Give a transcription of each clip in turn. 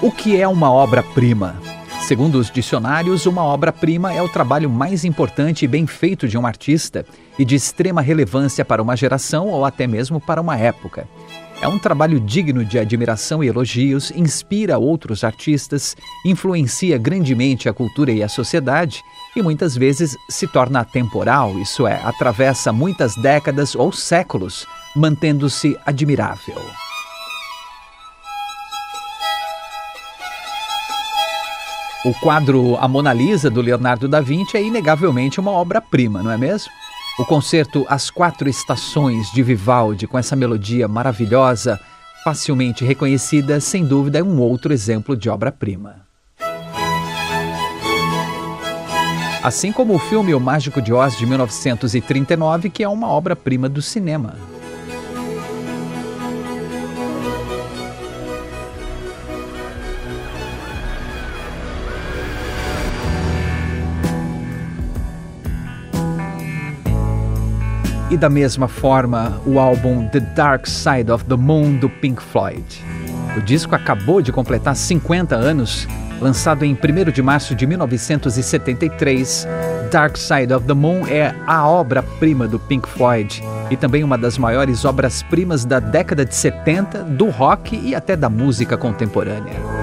O que é uma obra-prima? Segundo os dicionários, uma obra-prima é o trabalho mais importante e bem feito de um artista e de extrema relevância para uma geração ou até mesmo para uma época. É um trabalho digno de admiração e elogios, inspira outros artistas, influencia grandemente a cultura e a sociedade e muitas vezes se torna atemporal, isso é, atravessa muitas décadas ou séculos, mantendo-se admirável. O quadro A Mona Lisa, do Leonardo da Vinci, é inegavelmente uma obra-prima, não é mesmo? O concerto As Quatro Estações de Vivaldi, com essa melodia maravilhosa, facilmente reconhecida, sem dúvida é um outro exemplo de obra-prima. Assim como o filme O Mágico de Oz de 1939, que é uma obra-prima do cinema. E da mesma forma, o álbum The Dark Side of the Moon do Pink Floyd. O disco acabou de completar 50 anos, lançado em 1 de março de 1973. Dark Side of the Moon é a obra-prima do Pink Floyd e também uma das maiores obras-primas da década de 70 do rock e até da música contemporânea.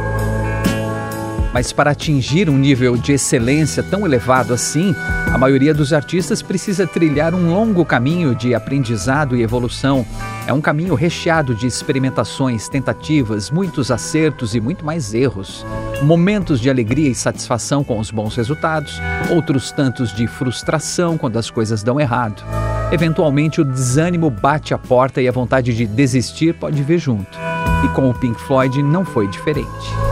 Mas para atingir um nível de excelência tão elevado assim, a maioria dos artistas precisa trilhar um longo caminho de aprendizado e evolução. É um caminho recheado de experimentações, tentativas, muitos acertos e muito mais erros. Momentos de alegria e satisfação com os bons resultados, outros tantos de frustração quando as coisas dão errado. Eventualmente, o desânimo bate a porta e a vontade de desistir pode vir junto. E com o Pink Floyd não foi diferente.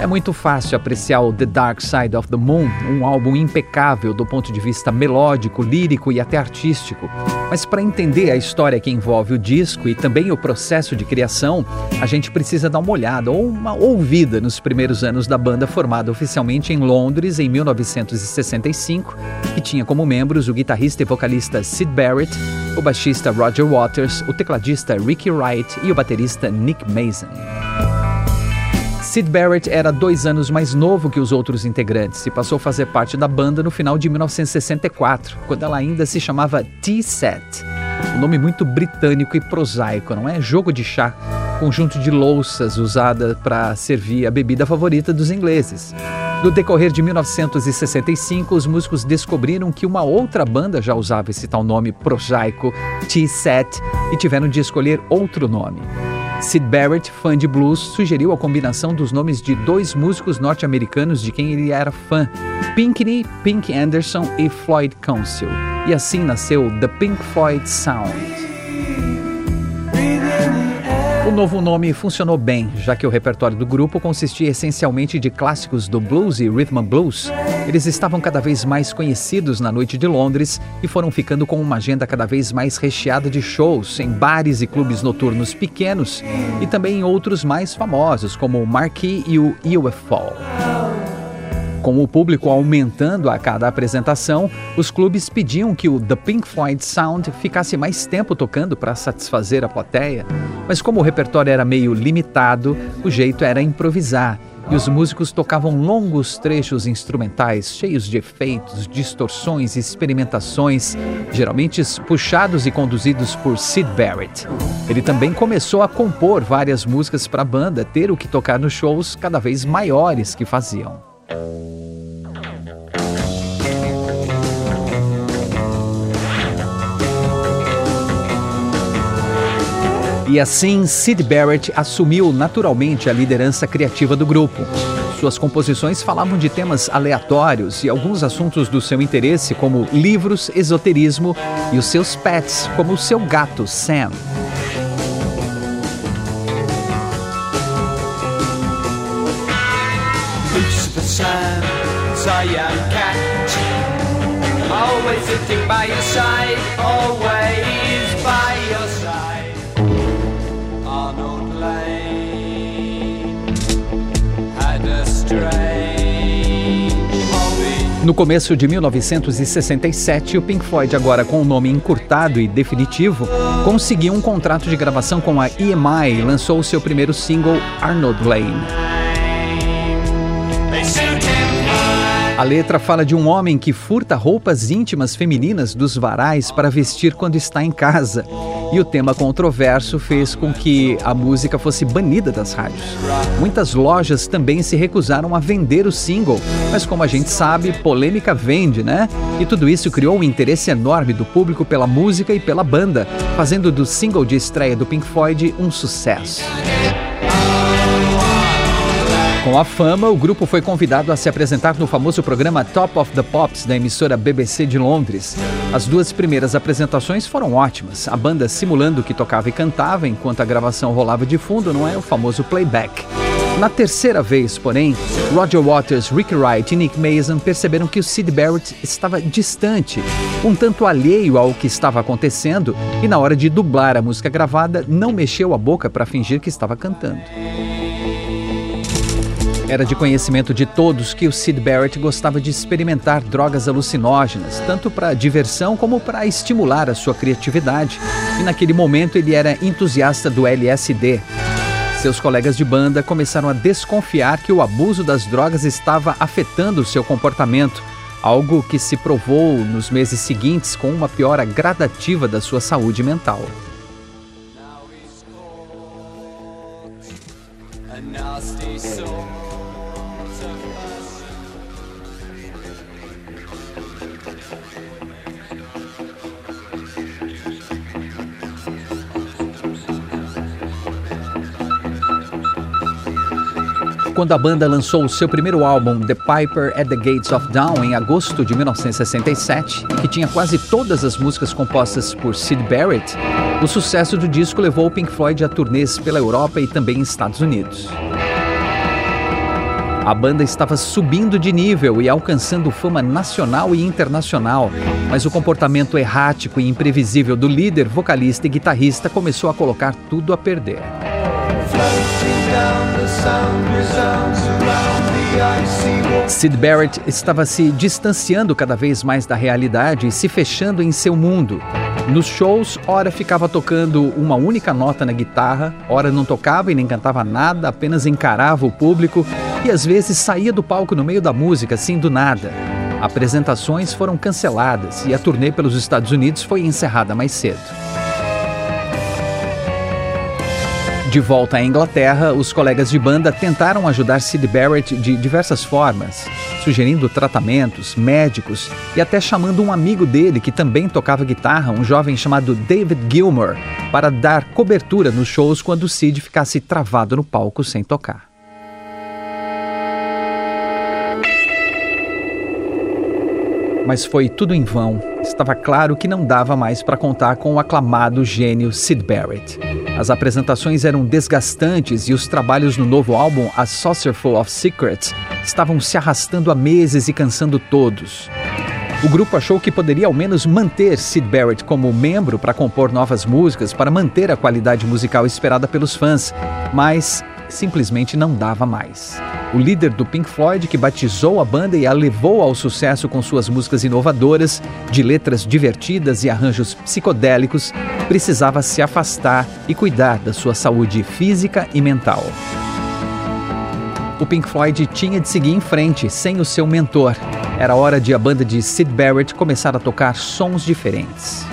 É muito fácil apreciar o The Dark Side of the Moon, um álbum impecável do ponto de vista melódico, lírico e até artístico. Mas para entender a história que envolve o disco e também o processo de criação, a gente precisa dar uma olhada ou uma ouvida nos primeiros anos da banda formada oficialmente em Londres em 1965, que tinha como membros o guitarrista e vocalista Sid Barrett, o baixista Roger Waters, o tecladista Ricky Wright e o baterista Nick Mason. Sid Barrett era dois anos mais novo que os outros integrantes e passou a fazer parte da banda no final de 1964, quando ela ainda se chamava T-Set. Um nome muito britânico e prosaico, não é? Jogo de chá, conjunto de louças usada para servir a bebida favorita dos ingleses. No decorrer de 1965, os músicos descobriram que uma outra banda já usava esse tal nome prosaico, T-Set, e tiveram de escolher outro nome. Sid Barrett, fã de blues, sugeriu a combinação dos nomes de dois músicos norte-americanos de quem ele era fã, Pinkney, Pink Anderson e Floyd Council. E assim nasceu The Pink Floyd Sound. O novo nome funcionou bem, já que o repertório do grupo consistia essencialmente de clássicos do blues e rhythm and blues. Eles estavam cada vez mais conhecidos na noite de Londres e foram ficando com uma agenda cada vez mais recheada de shows em bares e clubes noturnos pequenos e também em outros mais famosos, como o Marquee e o UFO. Com o público aumentando a cada apresentação, os clubes pediam que o The Pink Floyd Sound ficasse mais tempo tocando para satisfazer a plateia. Mas como o repertório era meio limitado, o jeito era improvisar. E os músicos tocavam longos trechos instrumentais cheios de efeitos, distorções e experimentações, geralmente puxados e conduzidos por Sid Barrett. Ele também começou a compor várias músicas para a banda ter o que tocar nos shows cada vez maiores que faziam. E assim, Sid Barrett assumiu naturalmente a liderança criativa do grupo. Suas composições falavam de temas aleatórios e alguns assuntos do seu interesse, como livros, esoterismo e os seus pets, como o seu gato Sam. Cat, always sitting by your side, always by your side. Arnold Lane had a. No começo de 1967, o Pink Floyd, agora com o nome encurtado e definitivo, conseguiu um contrato de gravação com a EMI e lançou o seu primeiro single, Arnold Lane. A letra fala de um homem que furta roupas íntimas femininas dos varais para vestir quando está em casa. E o tema controverso fez com que a música fosse banida das rádios. Muitas lojas também se recusaram a vender o single, mas como a gente sabe, polêmica vende, né? E tudo isso criou um interesse enorme do público pela música e pela banda, fazendo do single de estreia do Pink Floyd um sucesso. Com a fama, o grupo foi convidado a se apresentar no famoso programa Top of the Pops da emissora BBC de Londres. As duas primeiras apresentações foram ótimas, a banda simulando que tocava e cantava enquanto a gravação rolava de fundo, não é o famoso playback. Na terceira vez, porém, Roger Waters, Rick Wright e Nick Mason perceberam que o Sid Barrett estava distante, um tanto alheio ao que estava acontecendo, e na hora de dublar a música gravada, não mexeu a boca para fingir que estava cantando. Era de conhecimento de todos que o Sid Barrett gostava de experimentar drogas alucinógenas, tanto para diversão como para estimular a sua criatividade, e naquele momento ele era entusiasta do LSD. Seus colegas de banda começaram a desconfiar que o abuso das drogas estava afetando seu comportamento, algo que se provou nos meses seguintes com uma piora gradativa da sua saúde mental. Quando a banda lançou o seu primeiro álbum, The Piper at the Gates of Dawn, em agosto de 1967, que tinha quase todas as músicas compostas por Sid Barrett, o sucesso do disco levou o Pink Floyd a turnês pela Europa e também Estados Unidos. A banda estava subindo de nível e alcançando fama nacional e internacional, mas o comportamento errático e imprevisível do líder, vocalista e guitarrista começou a colocar tudo a perder. Sid Barrett estava se distanciando cada vez mais da realidade e se fechando em seu mundo. Nos shows, ora ficava tocando uma única nota na guitarra, ora não tocava e nem cantava nada, apenas encarava o público e às vezes saía do palco no meio da música, assim do nada. Apresentações foram canceladas e a turnê pelos Estados Unidos foi encerrada mais cedo. De volta à Inglaterra, os colegas de banda tentaram ajudar Sid Barrett de diversas formas, sugerindo tratamentos, médicos e até chamando um amigo dele que também tocava guitarra, um jovem chamado David Gilmour, para dar cobertura nos shows quando Sid ficasse travado no palco sem tocar. Mas foi tudo em vão. Estava claro que não dava mais para contar com o aclamado gênio Sid Barrett. As apresentações eram desgastantes e os trabalhos no novo álbum A Saucerful of Secrets estavam se arrastando há meses e cansando todos. O grupo achou que poderia ao menos manter Sid Barrett como membro para compor novas músicas, para manter a qualidade musical esperada pelos fãs, mas simplesmente não dava mais. O líder do Pink Floyd, que batizou a banda e a levou ao sucesso com suas músicas inovadoras, de letras divertidas e arranjos psicodélicos, precisava se afastar e cuidar da sua saúde física e mental. O Pink Floyd tinha de seguir em frente sem o seu mentor. Era hora de a banda de Sid Barrett começar a tocar sons diferentes.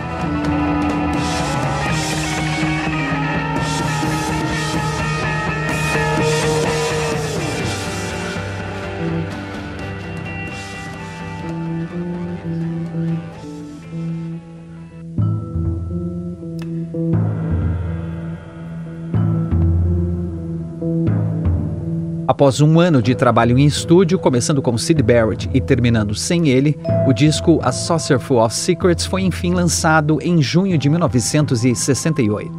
Após um ano de trabalho em estúdio, começando com Sid Barrett e terminando sem ele, o disco A Saucerful of Secrets foi enfim lançado em junho de 1968.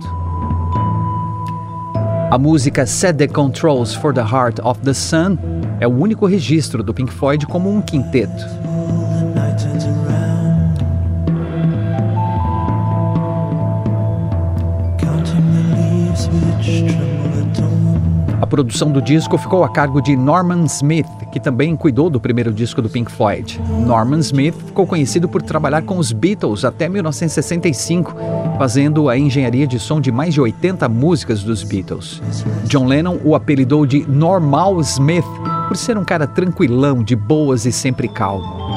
A música Set the Controls for the Heart of the Sun é o único registro do Pink Floyd como um quinteto. Produção do disco ficou a cargo de Norman Smith, que também cuidou do primeiro disco do Pink Floyd. Norman Smith ficou conhecido por trabalhar com os Beatles até 1965, fazendo a engenharia de som de mais de 80 músicas dos Beatles. John Lennon o apelidou de Normal Smith por ser um cara tranquilão, de boas e sempre calmo.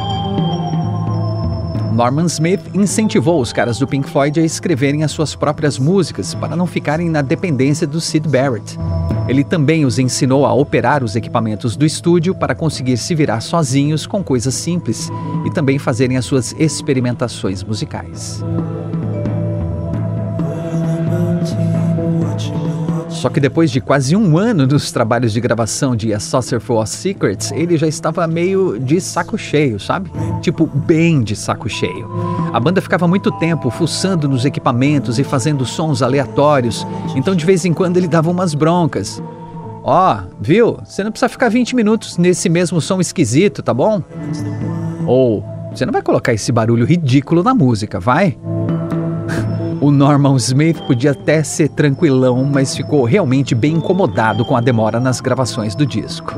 Norman Smith incentivou os caras do Pink Floyd a escreverem as suas próprias músicas para não ficarem na dependência do Sid Barrett. Ele também os ensinou a operar os equipamentos do estúdio para conseguir se virar sozinhos com coisas simples e também fazerem as suas experimentações musicais. Só que depois de quase um ano dos trabalhos de gravação de A Saucer for Secrets, ele já estava meio de saco cheio, sabe? Tipo, bem de saco cheio. A banda ficava muito tempo fuçando nos equipamentos e fazendo sons aleatórios, então de vez em quando ele dava umas broncas. Ó, oh, viu? Você não precisa ficar 20 minutos nesse mesmo som esquisito, tá bom? Ou, você não vai colocar esse barulho ridículo na música, vai? O Norman Smith podia até ser tranquilão, mas ficou realmente bem incomodado com a demora nas gravações do disco.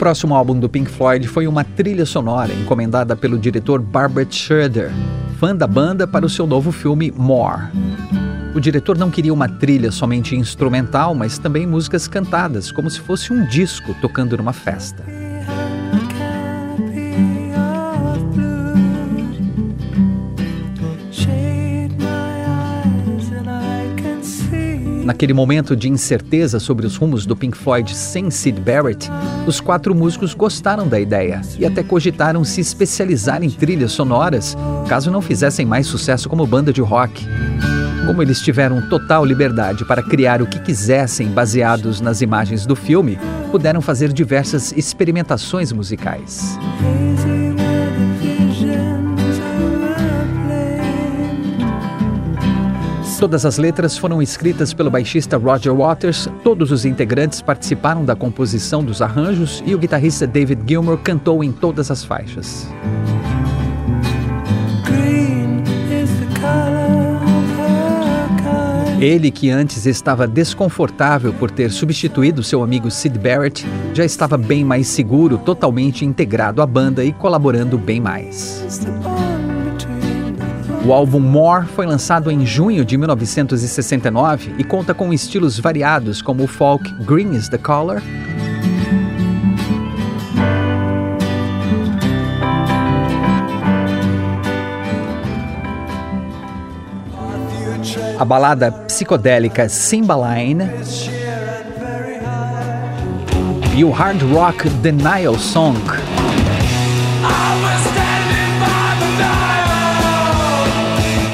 Próximo álbum do Pink Floyd foi uma trilha sonora encomendada pelo diretor Barbara Schroeder, fã da banda para o seu novo filme More. O diretor não queria uma trilha somente instrumental, mas também músicas cantadas, como se fosse um disco tocando numa festa. Naquele momento de incerteza sobre os rumos do Pink Floyd sem Sid Barrett, os quatro músicos gostaram da ideia e até cogitaram se especializar em trilhas sonoras, caso não fizessem mais sucesso como banda de rock. Como eles tiveram total liberdade para criar o que quisessem baseados nas imagens do filme, puderam fazer diversas experimentações musicais. Todas as letras foram escritas pelo baixista Roger Waters, todos os integrantes participaram da composição dos arranjos e o guitarrista David Gilmour cantou em todas as faixas. Ele, que antes estava desconfortável por ter substituído seu amigo Sid Barrett, já estava bem mais seguro, totalmente integrado à banda e colaborando bem mais. O álbum More foi lançado em junho de 1969 e conta com estilos variados como o folk Green is the Color, a balada psicodélica Cymbaline e o hard rock Denial Song.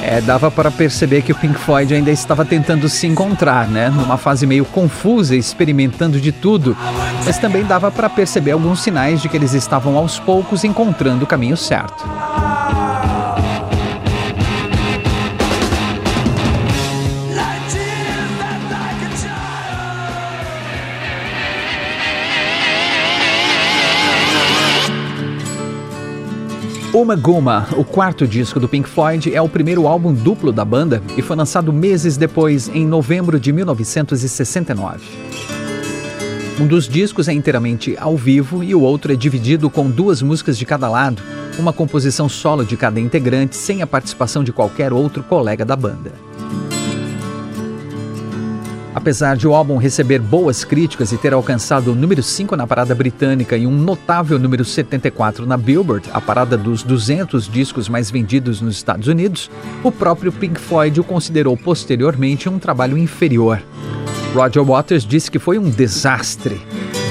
É, dava para perceber que o Pink Floyd ainda estava tentando se encontrar, né? Numa fase meio confusa, experimentando de tudo. Mas também dava para perceber alguns sinais de que eles estavam aos poucos encontrando o caminho certo. Uma Guma, o quarto disco do Pink Floyd, é o primeiro álbum duplo da banda e foi lançado meses depois, em novembro de 1969. Um dos discos é inteiramente ao vivo e o outro é dividido com duas músicas de cada lado, uma composição solo de cada integrante sem a participação de qualquer outro colega da banda. Apesar de o álbum receber boas críticas e ter alcançado o número 5 na parada britânica e um notável número 74 na Billboard, a parada dos 200 discos mais vendidos nos Estados Unidos, o próprio Pink Floyd o considerou posteriormente um trabalho inferior. Roger Waters disse que foi um desastre.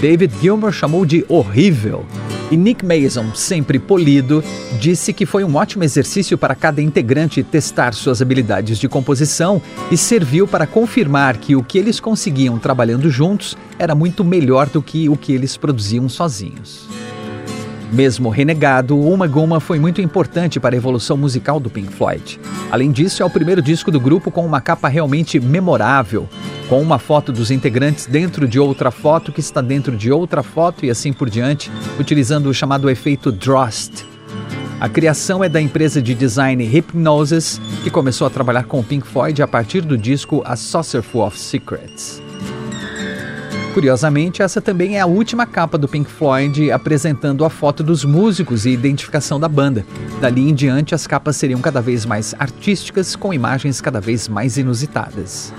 David Gilmour chamou de horrível. E Nick Mason, sempre polido, disse que foi um ótimo exercício para cada integrante testar suas habilidades de composição e serviu para confirmar que o que eles conseguiam trabalhando juntos era muito melhor do que o que eles produziam sozinhos. Mesmo renegado, Uma Guma foi muito importante para a evolução musical do Pink Floyd. Além disso, é o primeiro disco do grupo com uma capa realmente memorável, com uma foto dos integrantes dentro de outra foto que está dentro de outra foto e assim por diante, utilizando o chamado efeito Drost. A criação é da empresa de design Hypnosis, que começou a trabalhar com Pink Floyd a partir do disco A Saucerful of Secrets. Curiosamente, essa também é a última capa do Pink Floyd apresentando a foto dos músicos e identificação da banda. Dali em diante, as capas seriam cada vez mais artísticas, com imagens cada vez mais inusitadas.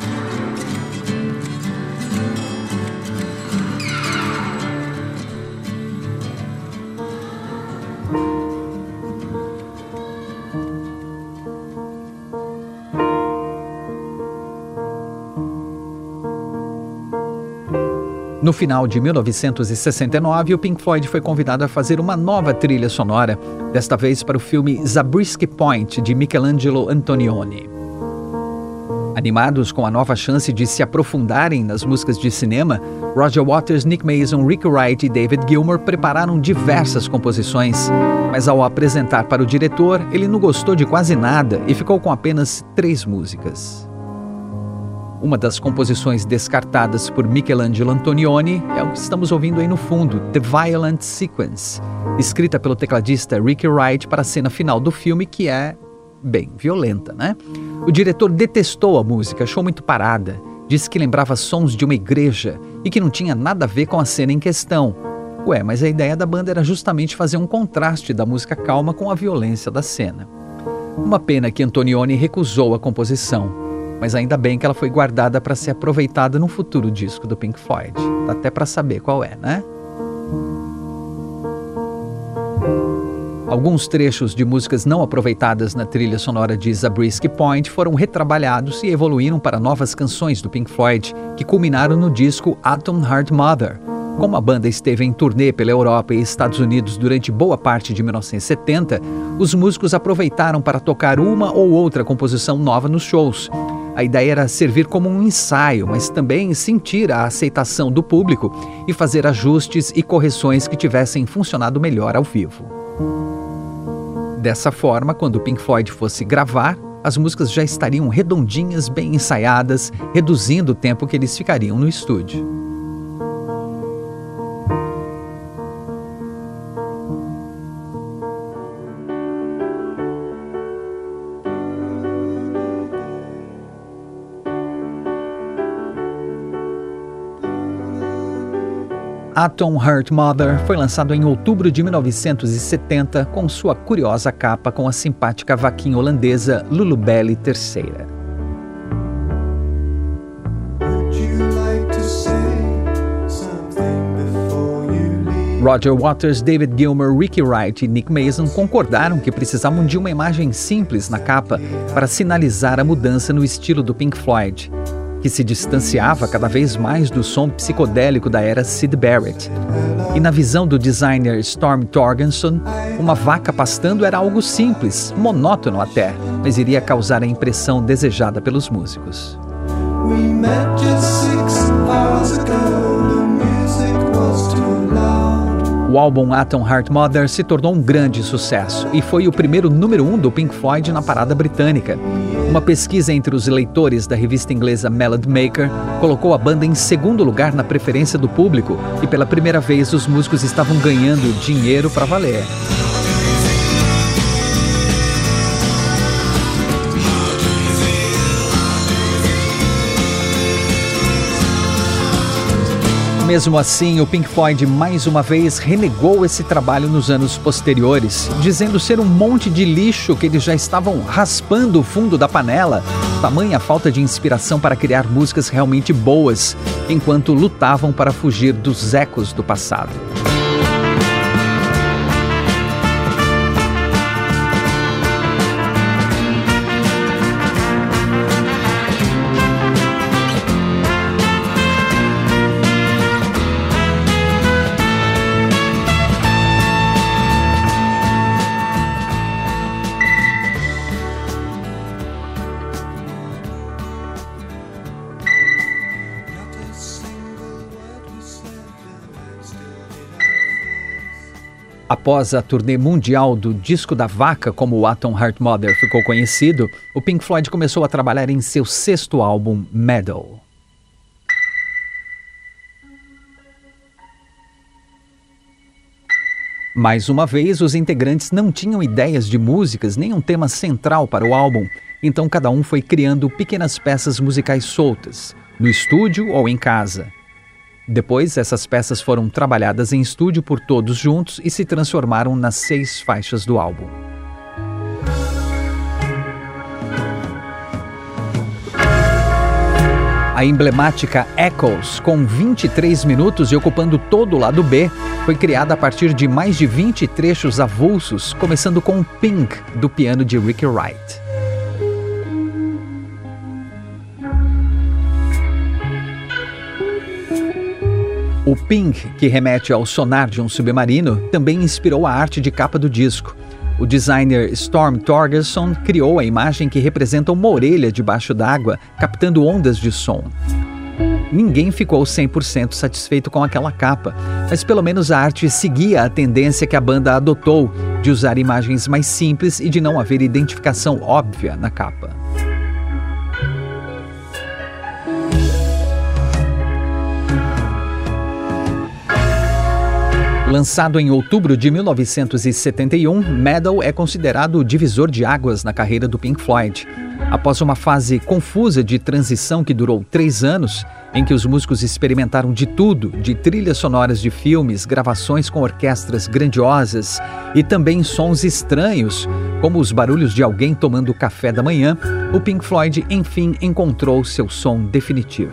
No final de 1969, o Pink Floyd foi convidado a fazer uma nova trilha sonora, desta vez para o filme Zabriskie Point, de Michelangelo Antonioni. Animados com a nova chance de se aprofundarem nas músicas de cinema, Roger Waters, Nick Mason, Rick Wright e David Gilmour prepararam diversas composições, mas ao apresentar para o diretor, ele não gostou de quase nada e ficou com apenas três músicas. Uma das composições descartadas por Michelangelo Antonioni é o que estamos ouvindo aí no fundo, The Violent Sequence, escrita pelo tecladista Ricky Wright para a cena final do filme, que é bem violenta, né? O diretor detestou a música, achou muito parada, disse que lembrava sons de uma igreja e que não tinha nada a ver com a cena em questão. Ué, mas a ideia da banda era justamente fazer um contraste da música calma com a violência da cena. Uma pena que Antonioni recusou a composição mas ainda bem que ela foi guardada para ser aproveitada no futuro disco do Pink Floyd. Dá até para saber qual é, né? Alguns trechos de músicas não aproveitadas na trilha sonora de Zabriskie Point foram retrabalhados e evoluíram para novas canções do Pink Floyd, que culminaram no disco Atom Heart Mother, como a banda esteve em turnê pela Europa e Estados Unidos durante boa parte de 1970, os músicos aproveitaram para tocar uma ou outra composição nova nos shows. A ideia era servir como um ensaio, mas também sentir a aceitação do público e fazer ajustes e correções que tivessem funcionado melhor ao vivo. Dessa forma, quando o Pink Floyd fosse gravar, as músicas já estariam redondinhas, bem ensaiadas, reduzindo o tempo que eles ficariam no estúdio. Atom Heart Mother foi lançado em outubro de 1970 com sua curiosa capa com a simpática vaquinha holandesa Lulubelle III. Roger Waters, David Gilmour, Ricky Wright e Nick Mason concordaram que precisavam de uma imagem simples na capa para sinalizar a mudança no estilo do Pink Floyd que se distanciava cada vez mais do som psicodélico da era Sid Barrett. E na visão do designer Storm Torgenson, uma vaca pastando era algo simples, monótono até, mas iria causar a impressão desejada pelos músicos. O álbum Atom Heart Mother se tornou um grande sucesso e foi o primeiro número um do Pink Floyd na parada britânica. Uma pesquisa entre os leitores da revista inglesa Melody Maker colocou a banda em segundo lugar na preferência do público e pela primeira vez os músicos estavam ganhando dinheiro para valer. Mesmo assim, o Pink Floyd mais uma vez renegou esse trabalho nos anos posteriores, dizendo ser um monte de lixo que eles já estavam raspando o fundo da panela, tamanha falta de inspiração para criar músicas realmente boas, enquanto lutavam para fugir dos ecos do passado. Após a turnê mundial do Disco da Vaca, como o Atom Heart Mother ficou conhecido, o Pink Floyd começou a trabalhar em seu sexto álbum, Medal. Mais uma vez, os integrantes não tinham ideias de músicas nem um tema central para o álbum, então cada um foi criando pequenas peças musicais soltas, no estúdio ou em casa. Depois, essas peças foram trabalhadas em estúdio por todos juntos e se transformaram nas seis faixas do álbum. A emblemática Echoes, com 23 minutos e ocupando todo o lado B, foi criada a partir de mais de 20 trechos avulsos, começando com Pink, do piano de Ricky Wright. O ping, que remete ao sonar de um submarino, também inspirou a arte de capa do disco. O designer Storm Torgerson criou a imagem que representa uma orelha debaixo d'água, captando ondas de som. Ninguém ficou 100% satisfeito com aquela capa, mas pelo menos a arte seguia a tendência que a banda adotou de usar imagens mais simples e de não haver identificação óbvia na capa. Lançado em outubro de 1971, Metal é considerado o divisor de águas na carreira do Pink Floyd. Após uma fase confusa de transição que durou três anos, em que os músicos experimentaram de tudo, de trilhas sonoras de filmes, gravações com orquestras grandiosas e também sons estranhos, como os barulhos de alguém tomando café da manhã, o Pink Floyd enfim encontrou seu som definitivo.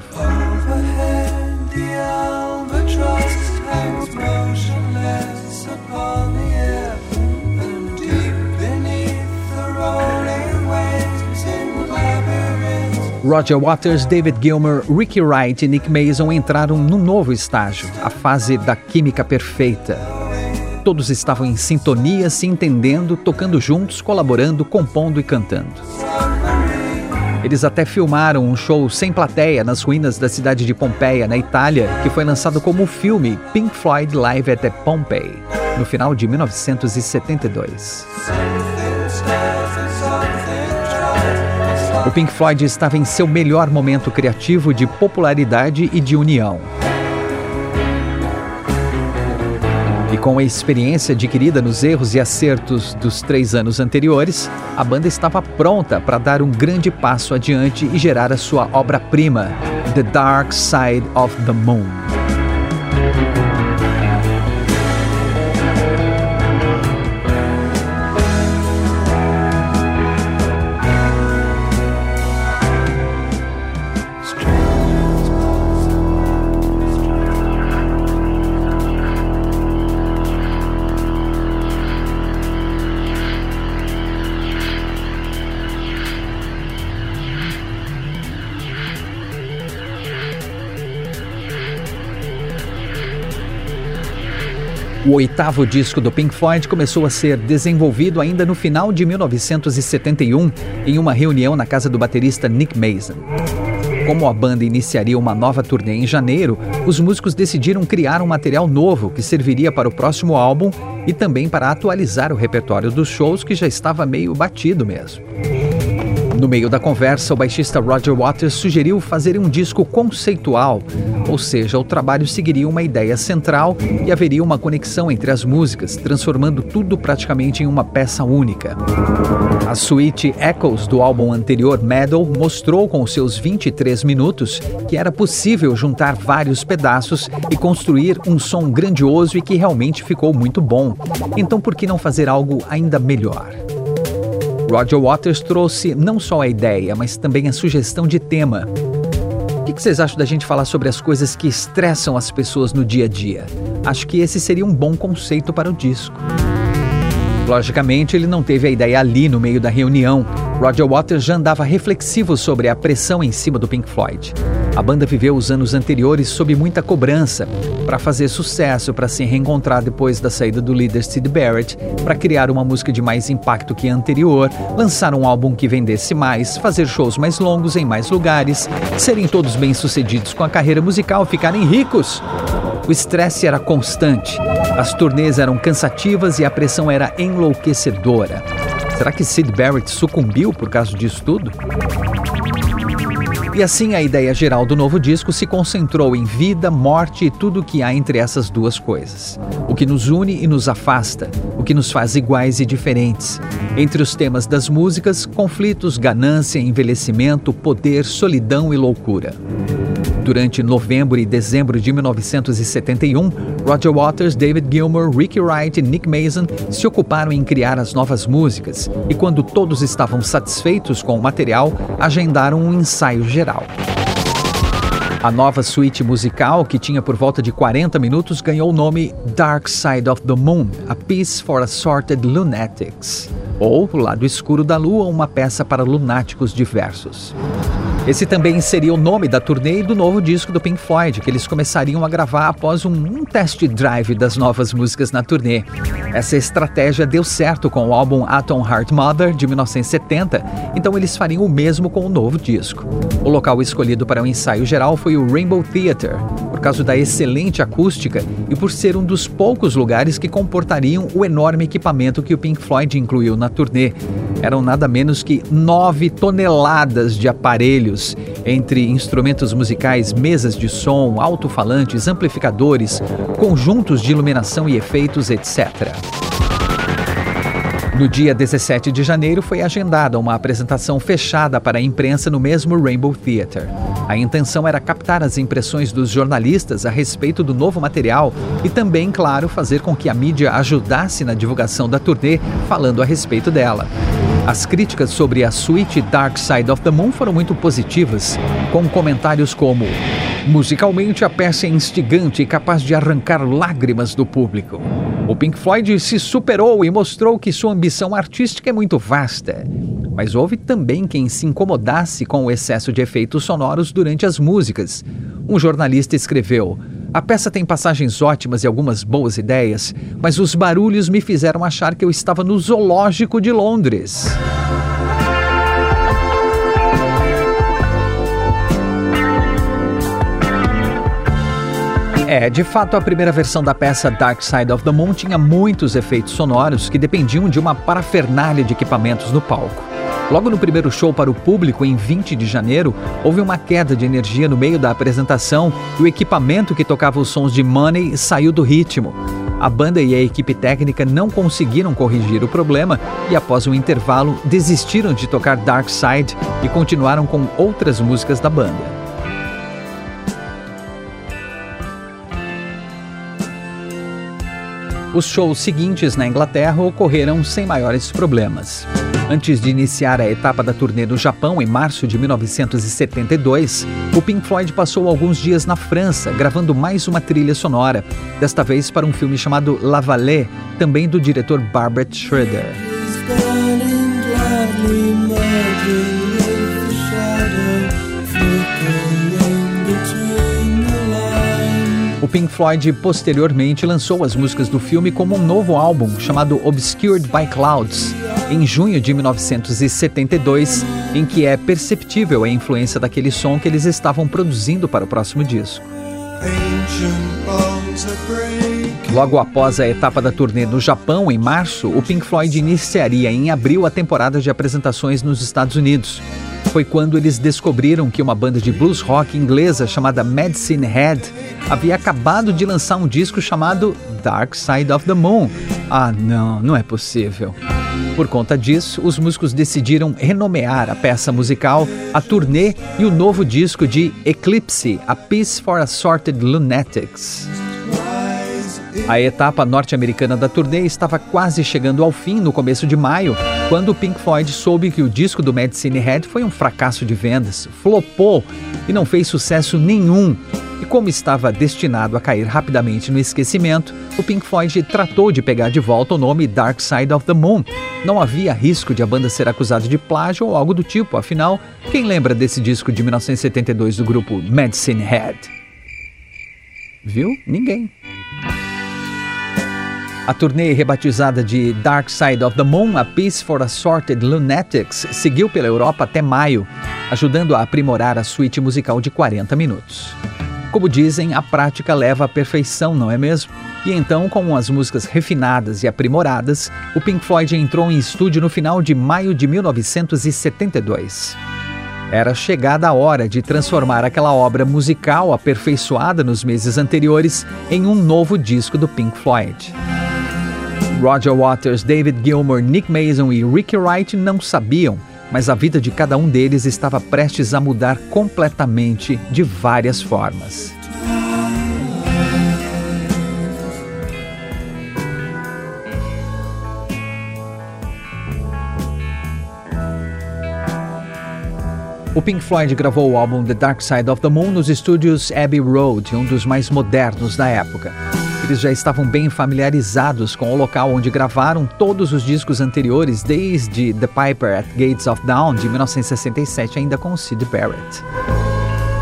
Roger Waters, David Gilmer, Ricky Wright e Nick Mason entraram num novo estágio, a fase da química perfeita. Todos estavam em sintonia, se entendendo, tocando juntos, colaborando, compondo e cantando. Eles até filmaram um show sem plateia nas ruínas da cidade de Pompeia, na Itália, que foi lançado como filme Pink Floyd Live at Pompeii, no final de 1972. O Pink Floyd estava em seu melhor momento criativo de popularidade e de união. E com a experiência adquirida nos erros e acertos dos três anos anteriores, a banda estava pronta para dar um grande passo adiante e gerar a sua obra-prima, The Dark Side of the Moon. O oitavo disco do Pink Floyd começou a ser desenvolvido ainda no final de 1971, em uma reunião na casa do baterista Nick Mason. Como a banda iniciaria uma nova turnê em janeiro, os músicos decidiram criar um material novo que serviria para o próximo álbum e também para atualizar o repertório dos shows que já estava meio batido mesmo. No meio da conversa, o baixista Roger Waters sugeriu fazer um disco conceitual, ou seja, o trabalho seguiria uma ideia central e haveria uma conexão entre as músicas, transformando tudo praticamente em uma peça única. A suíte Echoes do álbum anterior Metal mostrou com seus 23 minutos que era possível juntar vários pedaços e construir um som grandioso e que realmente ficou muito bom. Então por que não fazer algo ainda melhor? Roger Waters trouxe não só a ideia, mas também a sugestão de tema. O que vocês acham da gente falar sobre as coisas que estressam as pessoas no dia a dia? Acho que esse seria um bom conceito para o disco. Logicamente, ele não teve a ideia ali no meio da reunião. Roger Waters já andava reflexivo sobre a pressão em cima do Pink Floyd. A banda viveu os anos anteriores sob muita cobrança para fazer sucesso, para se reencontrar depois da saída do líder Sid Barrett, para criar uma música de mais impacto que a anterior, lançar um álbum que vendesse mais, fazer shows mais longos em mais lugares, serem todos bem-sucedidos com a carreira musical, ficarem ricos. O estresse era constante As turnês eram cansativas e a pressão era enlouquecedora. Será que Sid Barrett sucumbiu por causa disso tudo? E assim a ideia geral do novo disco se concentrou em vida, morte e tudo o que há entre essas duas coisas. O que nos une e nos afasta, o que nos faz iguais e diferentes. Entre os temas das músicas, conflitos, ganância, envelhecimento, poder, solidão e loucura. Durante novembro e dezembro de 1971, Roger Waters, David Gilmour, Ricky Wright e Nick Mason se ocuparam em criar as novas músicas e, quando todos estavam satisfeitos com o material, agendaram um ensaio geral. A nova suíte musical, que tinha por volta de 40 minutos, ganhou o nome Dark Side of the Moon, A Piece for Assorted Lunatics, ou O Lado Escuro da Lua, uma peça para lunáticos diversos. Esse também seria o nome da turnê e do novo disco do Pink Floyd, que eles começariam a gravar após um, um test drive das novas músicas na turnê. Essa estratégia deu certo com o álbum Atom Heart Mother de 1970, então eles fariam o mesmo com o novo disco. O local escolhido para o ensaio geral foi o Rainbow Theatre, causa da excelente acústica e por ser um dos poucos lugares que comportariam o enorme equipamento que o Pink Floyd incluiu na turnê. Eram nada menos que 9 toneladas de aparelhos entre instrumentos musicais, mesas de som, alto-falantes, amplificadores, conjuntos de iluminação e efeitos, etc. No dia 17 de janeiro foi agendada uma apresentação fechada para a imprensa no mesmo Rainbow Theatre. A intenção era captar as impressões dos jornalistas a respeito do novo material e também, claro, fazer com que a mídia ajudasse na divulgação da turnê falando a respeito dela. As críticas sobre a suíte Dark Side of the Moon foram muito positivas, com comentários como: Musicalmente, a peça é instigante e capaz de arrancar lágrimas do público. Pink Floyd se superou e mostrou que sua ambição artística é muito vasta. Mas houve também quem se incomodasse com o excesso de efeitos sonoros durante as músicas. Um jornalista escreveu: a peça tem passagens ótimas e algumas boas ideias, mas os barulhos me fizeram achar que eu estava no zoológico de Londres. É, de fato, a primeira versão da peça Dark Side of the Moon tinha muitos efeitos sonoros que dependiam de uma parafernália de equipamentos no palco. Logo no primeiro show para o público, em 20 de janeiro, houve uma queda de energia no meio da apresentação e o equipamento que tocava os sons de Money saiu do ritmo. A banda e a equipe técnica não conseguiram corrigir o problema e, após um intervalo, desistiram de tocar Dark Side e continuaram com outras músicas da banda. Os shows seguintes na Inglaterra ocorreram sem maiores problemas. Antes de iniciar a etapa da turnê no Japão em março de 1972, o Pink Floyd passou alguns dias na França, gravando mais uma trilha sonora, desta vez para um filme chamado La Vallée, também do diretor Barbara Schroeder. O Pink Floyd posteriormente lançou as músicas do filme como um novo álbum chamado Obscured by Clouds, em junho de 1972, em que é perceptível a influência daquele som que eles estavam produzindo para o próximo disco. Logo após a etapa da turnê no Japão, em março, o Pink Floyd iniciaria em abril a temporada de apresentações nos Estados Unidos foi quando eles descobriram que uma banda de blues rock inglesa chamada Medicine Head havia acabado de lançar um disco chamado Dark Side of the Moon. Ah, não, não é possível. Por conta disso, os músicos decidiram renomear a peça musical, a turnê e o novo disco de Eclipse, A Piece for Assorted Lunatics. A etapa norte-americana da turnê estava quase chegando ao fim no começo de maio, quando o Pink Floyd soube que o disco do Medicine Head foi um fracasso de vendas, flopou e não fez sucesso nenhum. E como estava destinado a cair rapidamente no esquecimento, o Pink Floyd tratou de pegar de volta o nome Dark Side of the Moon. Não havia risco de a banda ser acusada de plágio ou algo do tipo, afinal, quem lembra desse disco de 1972 do grupo Medicine Head? Viu? Ninguém. A turnê rebatizada de Dark Side of the Moon, A Piece for Assorted Lunatics, seguiu pela Europa até maio, ajudando a aprimorar a suíte musical de 40 minutos. Como dizem, a prática leva à perfeição, não é mesmo? E então, com as músicas refinadas e aprimoradas, o Pink Floyd entrou em estúdio no final de maio de 1972. Era chegada a hora de transformar aquela obra musical aperfeiçoada nos meses anteriores em um novo disco do Pink Floyd. Roger Waters, David Gilmour, Nick Mason e Ricky Wright não sabiam mas a vida de cada um deles estava prestes a mudar completamente de várias formas. O Pink Floyd gravou o álbum The Dark Side of the Moon nos estúdios Abbey Road, um dos mais modernos da época. Eles já estavam bem familiarizados com o local onde gravaram todos os discos anteriores, desde The Piper at Gates of Dawn, de 1967, ainda com Sid Barrett.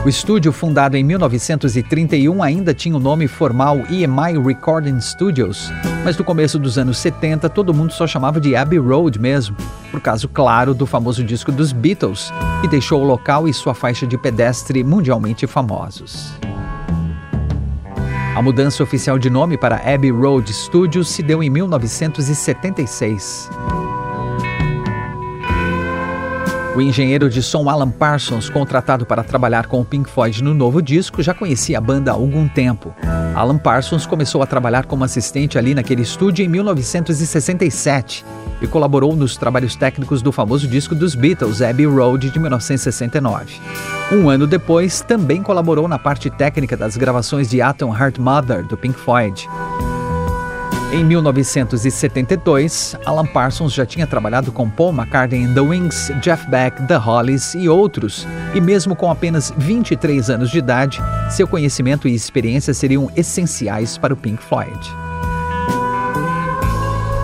O estúdio, fundado em 1931, ainda tinha o nome formal EMI Recording Studios, mas no começo dos anos 70 todo mundo só chamava de Abbey Road mesmo, por caso claro do famoso disco dos Beatles, que deixou o local e sua faixa de pedestre mundialmente famosos. A mudança oficial de nome para Abbey Road Studios se deu em 1976. O engenheiro de som Alan Parsons, contratado para trabalhar com o Pink Floyd no novo disco, já conhecia a banda há algum tempo. Alan Parsons começou a trabalhar como assistente ali naquele estúdio em 1967 e colaborou nos trabalhos técnicos do famoso disco dos Beatles, Abbey Road, de 1969. Um ano depois, também colaborou na parte técnica das gravações de Atom Heart Mother, do Pink Floyd. Em 1972, Alan Parsons já tinha trabalhado com Paul McCartney and the Wings, Jeff Beck, The Hollies e outros, e mesmo com apenas 23 anos de idade, seu conhecimento e experiência seriam essenciais para o Pink Floyd.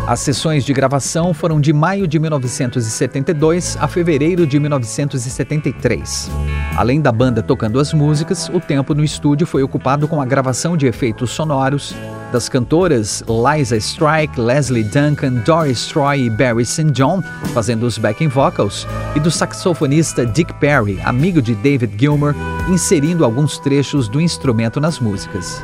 As sessões de gravação foram de maio de 1972 a fevereiro de 1973. Além da banda tocando as músicas, o tempo no estúdio foi ocupado com a gravação de efeitos sonoros das cantoras Liza Strike, Leslie Duncan, Doris Troy e Barry St. John fazendo os backing vocals, e do saxofonista Dick Perry, amigo de David Gilmour, inserindo alguns trechos do instrumento nas músicas.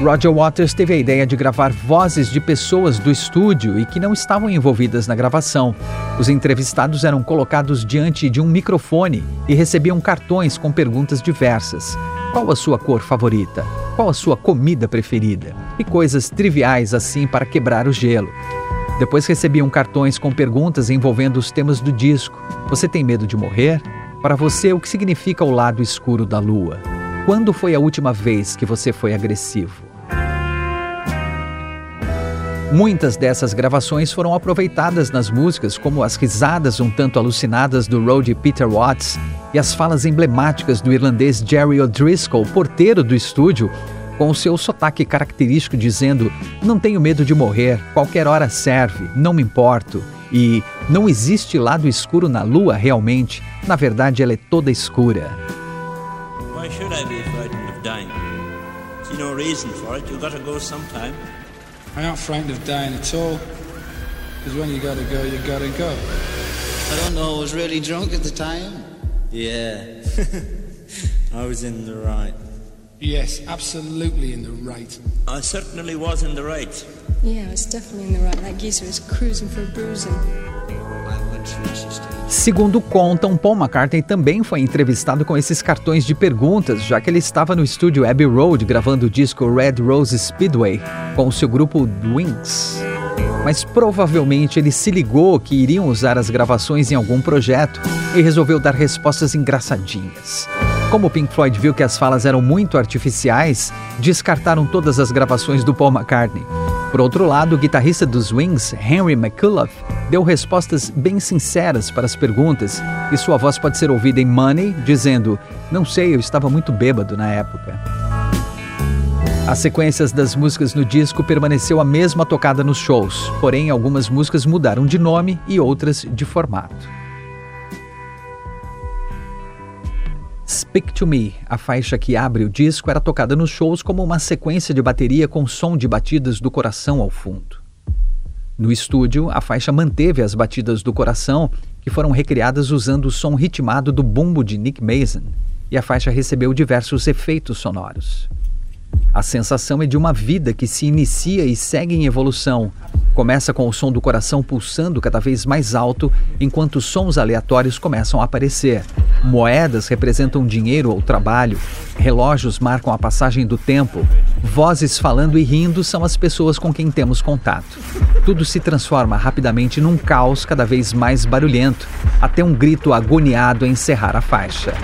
Roger Waters teve a ideia de gravar vozes de pessoas do estúdio e que não estavam envolvidas na gravação. Os entrevistados eram colocados diante de um microfone e recebiam cartões com perguntas diversas. Qual a sua cor favorita? Qual a sua comida preferida? E coisas triviais assim para quebrar o gelo. Depois recebiam cartões com perguntas envolvendo os temas do disco. Você tem medo de morrer? Para você, o que significa o lado escuro da lua? Quando foi a última vez que você foi agressivo? Muitas dessas gravações foram aproveitadas nas músicas, como as risadas um tanto alucinadas do roadie Peter Watts e as falas emblemáticas do irlandês Jerry O'Driscoll, porteiro do estúdio, com o seu sotaque característico dizendo: Não tenho medo de morrer, qualquer hora serve, não me importo. E não existe lado escuro na lua realmente, na verdade ela é toda escura. Why should I be frightened of dying? See no reason for it, you gotta go sometime. I'm not frightened of dying at all. Because when you gotta go, you gotta go. I don't know, I was really drunk at the time. Yeah. I was in the right. Yes, absolutely in the right. I certainly was in the right. Yeah, I was definitely in the right. That geezer was cruising for a bruising. Oh, Segundo contam, Paul McCartney também foi entrevistado com esses cartões de perguntas, já que ele estava no estúdio Abbey Road gravando o disco Red Rose Speedway com o seu grupo Wings. Mas provavelmente ele se ligou que iriam usar as gravações em algum projeto e resolveu dar respostas engraçadinhas. Como Pink Floyd viu que as falas eram muito artificiais, descartaram todas as gravações do Paul McCartney. Por outro lado, o guitarrista dos Wings, Henry McCullough, deu respostas bem sinceras para as perguntas e sua voz pode ser ouvida em Money, dizendo: Não sei, eu estava muito bêbado na época. As sequências das músicas no disco permaneceu a mesma tocada nos shows, porém algumas músicas mudaram de nome e outras de formato. Speak to Me, a faixa que abre o disco, era tocada nos shows como uma sequência de bateria com som de batidas do coração ao fundo. No estúdio, a faixa manteve as batidas do coração, que foram recriadas usando o som ritmado do bumbo de Nick Mason. e a faixa recebeu diversos efeitos sonoros. A sensação é de uma vida que se inicia e segue em evolução. Começa com o som do coração pulsando cada vez mais alto, enquanto sons aleatórios começam a aparecer. Moedas representam dinheiro ou trabalho, relógios marcam a passagem do tempo, vozes falando e rindo são as pessoas com quem temos contato. Tudo se transforma rapidamente num caos cada vez mais barulhento, até um grito agoniado encerrar a faixa.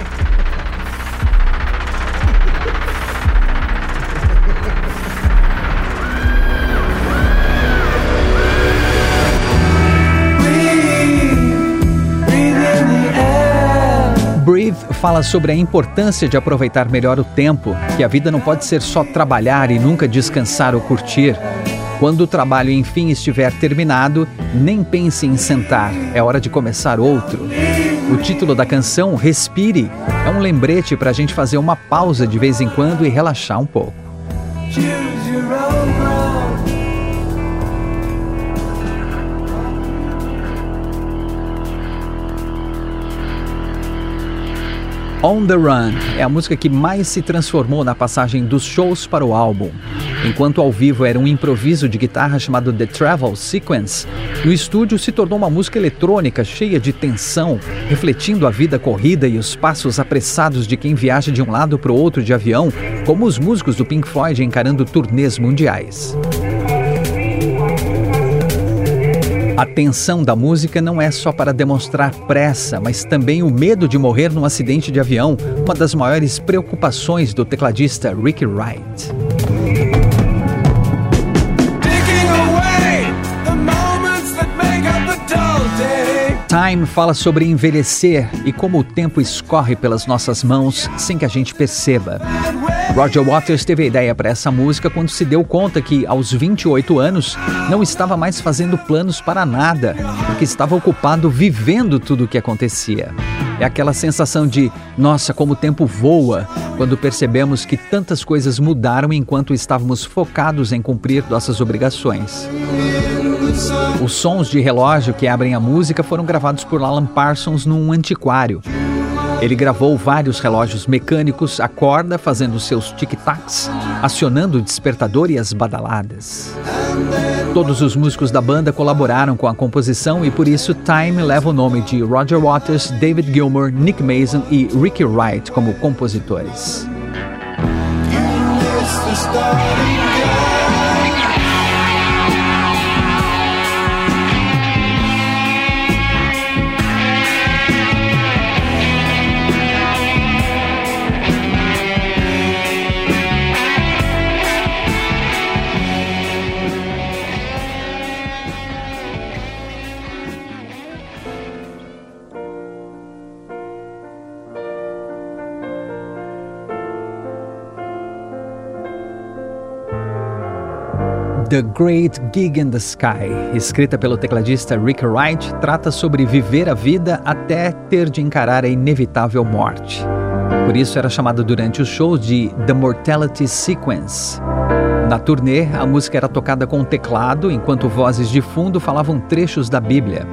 Fala sobre a importância de aproveitar melhor o tempo, que a vida não pode ser só trabalhar e nunca descansar ou curtir. Quando o trabalho enfim estiver terminado, nem pense em sentar, é hora de começar outro. O título da canção, Respire, é um lembrete para a gente fazer uma pausa de vez em quando e relaxar um pouco. On the Run é a música que mais se transformou na passagem dos shows para o álbum. Enquanto ao vivo era um improviso de guitarra chamado The Travel Sequence, no estúdio se tornou uma música eletrônica cheia de tensão, refletindo a vida corrida e os passos apressados de quem viaja de um lado para o outro de avião, como os músicos do Pink Floyd encarando turnês mundiais. A tensão da música não é só para demonstrar pressa, mas também o medo de morrer num acidente de avião, uma das maiores preocupações do tecladista Ricky Wright. Time fala sobre envelhecer e como o tempo escorre pelas nossas mãos sem que a gente perceba. Roger Waters teve a ideia para essa música quando se deu conta que, aos 28 anos, não estava mais fazendo planos para nada, porque estava ocupado vivendo tudo o que acontecia. É aquela sensação de, nossa, como o tempo voa, quando percebemos que tantas coisas mudaram enquanto estávamos focados em cumprir nossas obrigações. Os sons de relógio que abrem a música foram gravados por Alan Parsons num antiquário. Ele gravou vários relógios mecânicos a corda fazendo seus tic-tacs, acionando o despertador e as badaladas. Todos os músicos da banda colaboraram com a composição e por isso Time leva o nome de Roger Waters, David Gilmour, Nick Mason e Ricky Wright como compositores. The Great Gig in the Sky, escrita pelo tecladista Rick Wright, trata sobre viver a vida até ter de encarar a inevitável morte. Por isso era chamado durante os shows de The Mortality Sequence. Na turnê, a música era tocada com um teclado, enquanto vozes de fundo falavam trechos da Bíblia.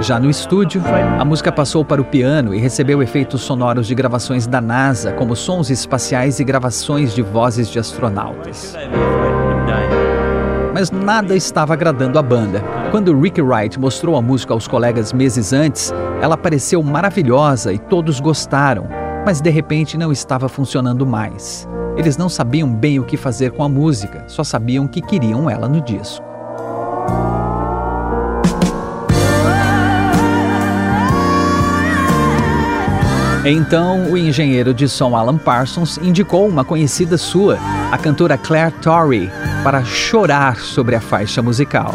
Já no estúdio, a música passou para o piano e recebeu efeitos sonoros de gravações da NASA, como sons espaciais e gravações de vozes de astronautas mas nada estava agradando a banda. Quando Rick Wright mostrou a música aos colegas meses antes, ela pareceu maravilhosa e todos gostaram, mas de repente não estava funcionando mais. Eles não sabiam bem o que fazer com a música, só sabiam que queriam ela no disco. Então, o engenheiro de som Alan Parsons indicou uma conhecida sua, a cantora Claire Torrey, para chorar sobre a faixa musical.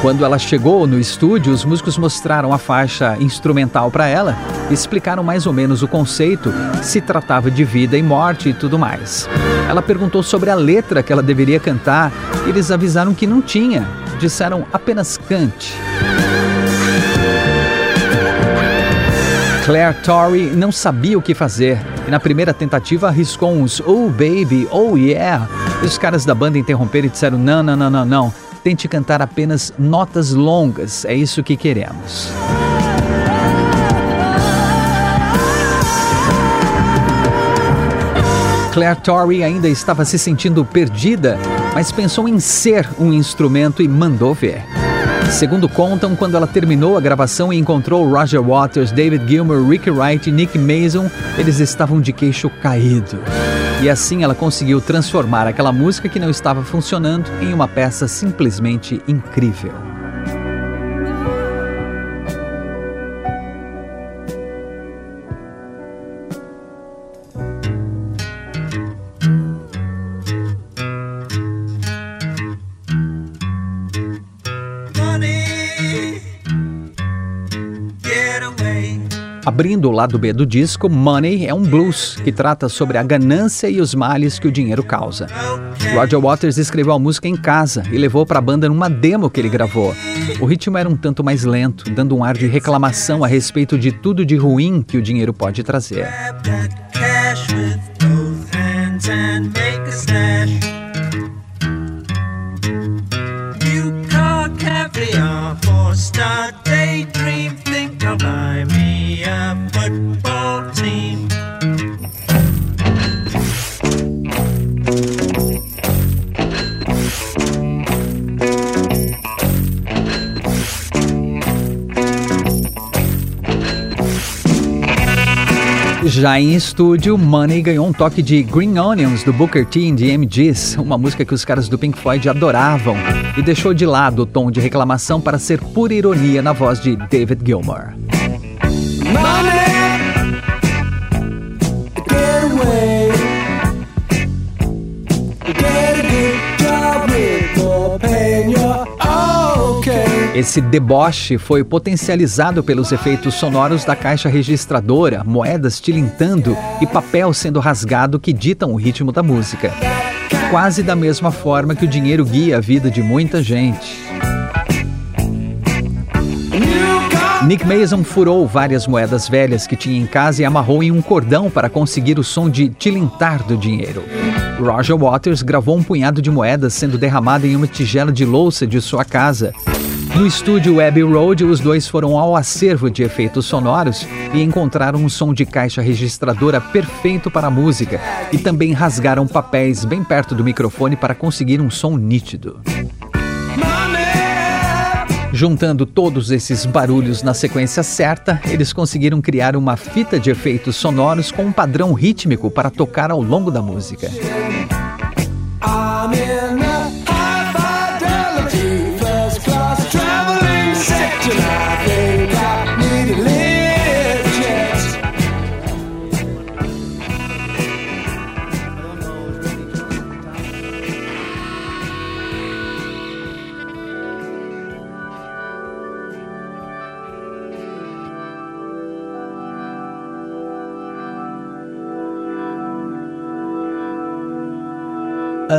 Quando ela chegou no estúdio, os músicos mostraram a faixa instrumental para ela explicaram mais ou menos o conceito, se tratava de vida e morte e tudo mais. Ela perguntou sobre a letra que ela deveria cantar e eles avisaram que não tinha, disseram apenas cante. Claire Torrey não sabia o que fazer e na primeira tentativa arriscou uns Oh Baby, Oh Yeah. E os caras da banda interromperam e disseram: Não, não, não, não, não. Tente cantar apenas notas longas, é isso que queremos. Claire Torrey ainda estava se sentindo perdida, mas pensou em ser um instrumento e mandou ver. Segundo contam, quando ela terminou a gravação e encontrou Roger Waters, David Gilmour, Ricky Wright e Nick Mason, eles estavam de queixo caído. E assim ela conseguiu transformar aquela música que não estava funcionando em uma peça simplesmente incrível. Abrindo o lado B do disco, Money é um blues que trata sobre a ganância e os males que o dinheiro causa. Roger Waters escreveu a música em casa e levou para a banda numa demo que ele gravou. O ritmo era um tanto mais lento, dando um ar de reclamação a respeito de tudo de ruim que o dinheiro pode trazer. Já em estúdio, Money ganhou um toque de Green Onions do Booker T e The MGs, uma música que os caras do Pink Floyd adoravam, e deixou de lado o tom de reclamação para ser pura ironia na voz de David Gilmour. Esse deboche foi potencializado pelos efeitos sonoros da caixa registradora, moedas tilintando e papel sendo rasgado que ditam o ritmo da música. Quase da mesma forma que o dinheiro guia a vida de muita gente. Nick Mason furou várias moedas velhas que tinha em casa e amarrou em um cordão para conseguir o som de tilintar do dinheiro. Roger Waters gravou um punhado de moedas sendo derramado em uma tigela de louça de sua casa no estúdio Abbey Road, os dois foram ao acervo de efeitos sonoros e encontraram um som de caixa registradora perfeito para a música e também rasgaram papéis bem perto do microfone para conseguir um som nítido. Juntando todos esses barulhos na sequência certa, eles conseguiram criar uma fita de efeitos sonoros com um padrão rítmico para tocar ao longo da música.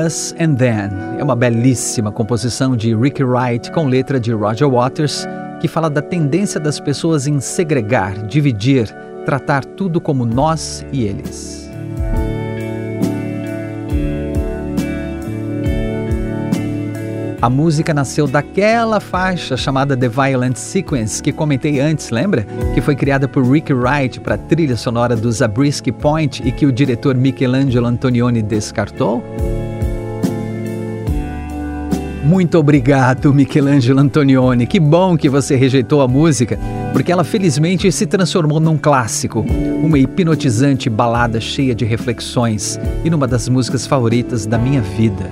Us and Then é uma belíssima composição de Ricky Wright com letra de Roger Waters que fala da tendência das pessoas em segregar, dividir, tratar tudo como nós e eles. A música nasceu daquela faixa chamada The Violent Sequence que comentei antes, lembra? Que foi criada por Rick Wright para a trilha sonora do Zabriskie Point e que o diretor Michelangelo Antonioni descartou? Muito obrigado, Michelangelo Antonioni. Que bom que você rejeitou a música, porque ela felizmente se transformou num clássico, uma hipnotizante balada cheia de reflexões e numa das músicas favoritas da minha vida.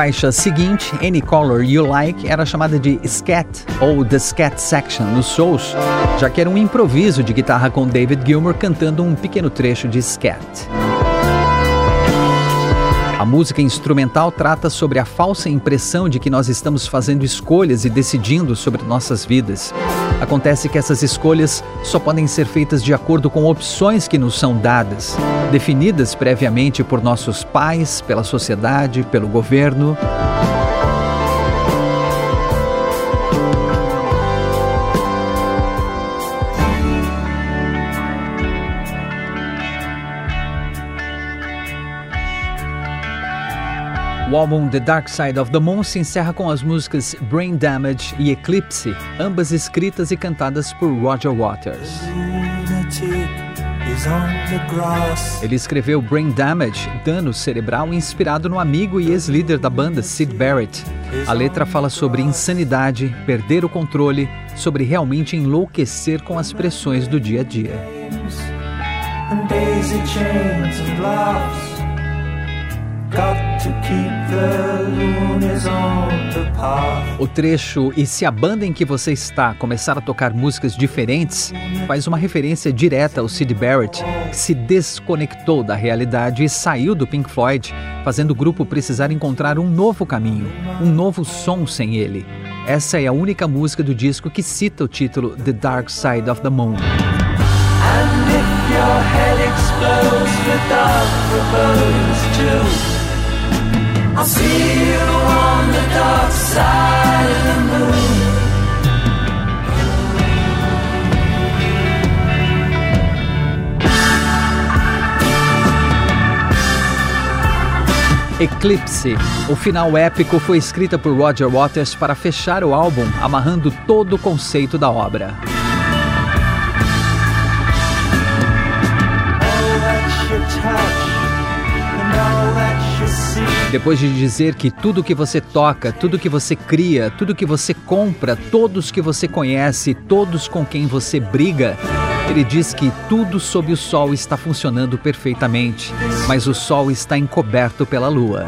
Faixa seguinte, Any Color You Like, era chamada de Scat ou The Scat Section nos shows, já que era um improviso de guitarra com David Gilmour cantando um pequeno trecho de scat. A música instrumental trata sobre a falsa impressão de que nós estamos fazendo escolhas e decidindo sobre nossas vidas. Acontece que essas escolhas só podem ser feitas de acordo com opções que nos são dadas, definidas previamente por nossos pais, pela sociedade, pelo governo. O álbum The Dark Side of the Moon se encerra com as músicas Brain Damage e Eclipse, ambas escritas e cantadas por Roger Waters. Ele escreveu Brain Damage, dano cerebral, inspirado no amigo e ex-líder da banda Sid Barrett. A letra fala sobre insanidade, perder o controle, sobre realmente enlouquecer com as pressões do dia a dia. O trecho E se a banda em que você está começar a tocar músicas diferentes faz uma referência direta ao Sid Barrett, que se desconectou da realidade e saiu do Pink Floyd, fazendo o grupo precisar encontrar um novo caminho, um novo som sem ele. Essa é a única música do disco que cita o título The Dark Side of the Moon. And if your head explodes, the dark. I'll see you on the dark side of the moon. Eclipse. O final épico foi escrita por Roger Waters para fechar o álbum, amarrando todo o conceito da obra. Depois de dizer que tudo que você toca, tudo que você cria, tudo que você compra, todos que você conhece, todos com quem você briga, ele diz que tudo sob o sol está funcionando perfeitamente, mas o sol está encoberto pela lua.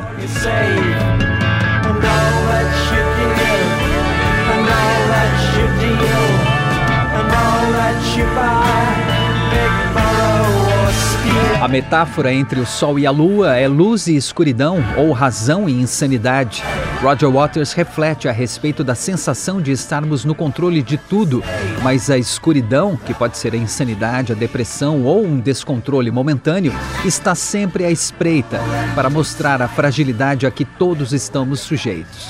A metáfora entre o Sol e a Lua é luz e escuridão, ou razão e insanidade. Roger Waters reflete a respeito da sensação de estarmos no controle de tudo, mas a escuridão, que pode ser a insanidade, a depressão ou um descontrole momentâneo, está sempre à espreita para mostrar a fragilidade a que todos estamos sujeitos.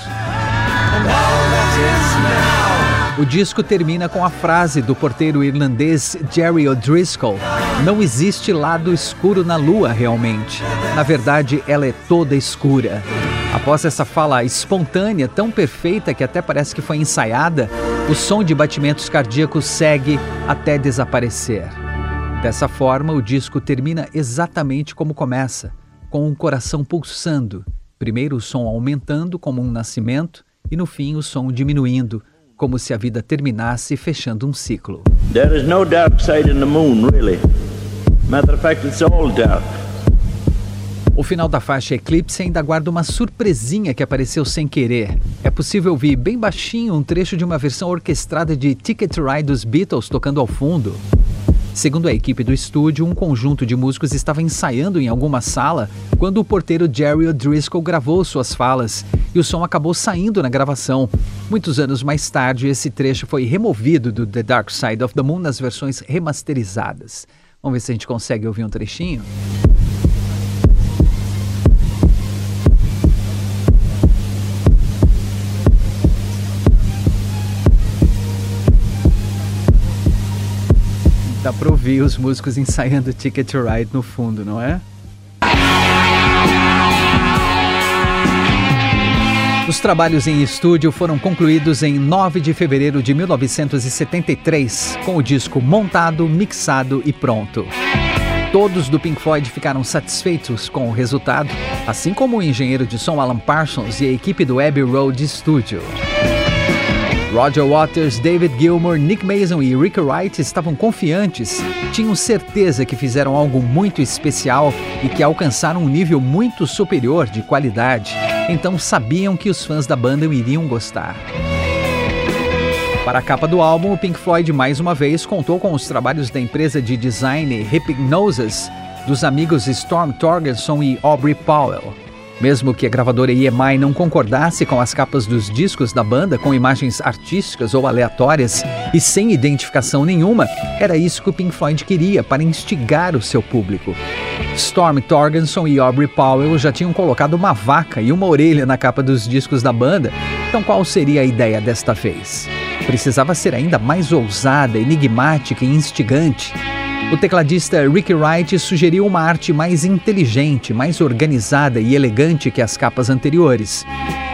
O disco termina com a frase do porteiro irlandês Jerry O'Driscoll: Não existe lado escuro na lua realmente. Na verdade, ela é toda escura. Após essa fala espontânea, tão perfeita que até parece que foi ensaiada, o som de batimentos cardíacos segue até desaparecer. Dessa forma, o disco termina exatamente como começa, com o coração pulsando. Primeiro o som aumentando como um nascimento e no fim o som diminuindo como se a vida terminasse fechando um ciclo. There is no dark side in the moon, really. Matter of fact, it's all dark. O final da faixa Eclipse ainda guarda uma surpresinha que apareceu sem querer. É possível ouvir bem baixinho um trecho de uma versão orquestrada de Ticket to Ride dos Beatles tocando ao fundo. Segundo a equipe do estúdio, um conjunto de músicos estava ensaiando em alguma sala quando o porteiro Jerry O'Driscoll gravou suas falas e o som acabou saindo na gravação. Muitos anos mais tarde, esse trecho foi removido do The Dark Side of the Moon nas versões remasterizadas. Vamos ver se a gente consegue ouvir um trechinho? Dá pra ouvir os músicos ensaiando Ticket to Ride no fundo, não é? Os trabalhos em estúdio foram concluídos em 9 de fevereiro de 1973, com o disco montado, mixado e pronto. Todos do Pink Floyd ficaram satisfeitos com o resultado, assim como o engenheiro de som Alan Parsons e a equipe do Abbey Road Studio. Roger Waters, David Gilmour, Nick Mason e Rick Wright estavam confiantes, tinham certeza que fizeram algo muito especial e que alcançaram um nível muito superior de qualidade, então sabiam que os fãs da banda iriam gostar. Para a capa do álbum, o Pink Floyd mais uma vez contou com os trabalhos da empresa de design Hypnosis, dos amigos Storm Torgerson e Aubrey Powell. Mesmo que a gravadora EMI não concordasse com as capas dos discos da banda com imagens artísticas ou aleatórias e sem identificação nenhuma, era isso que o Pink Floyd queria para instigar o seu público. Storm Torgerson e Aubrey Powell já tinham colocado uma vaca e uma orelha na capa dos discos da banda, então qual seria a ideia desta vez? Precisava ser ainda mais ousada, enigmática e instigante. O tecladista Ricky Wright sugeriu uma arte mais inteligente, mais organizada e elegante que as capas anteriores.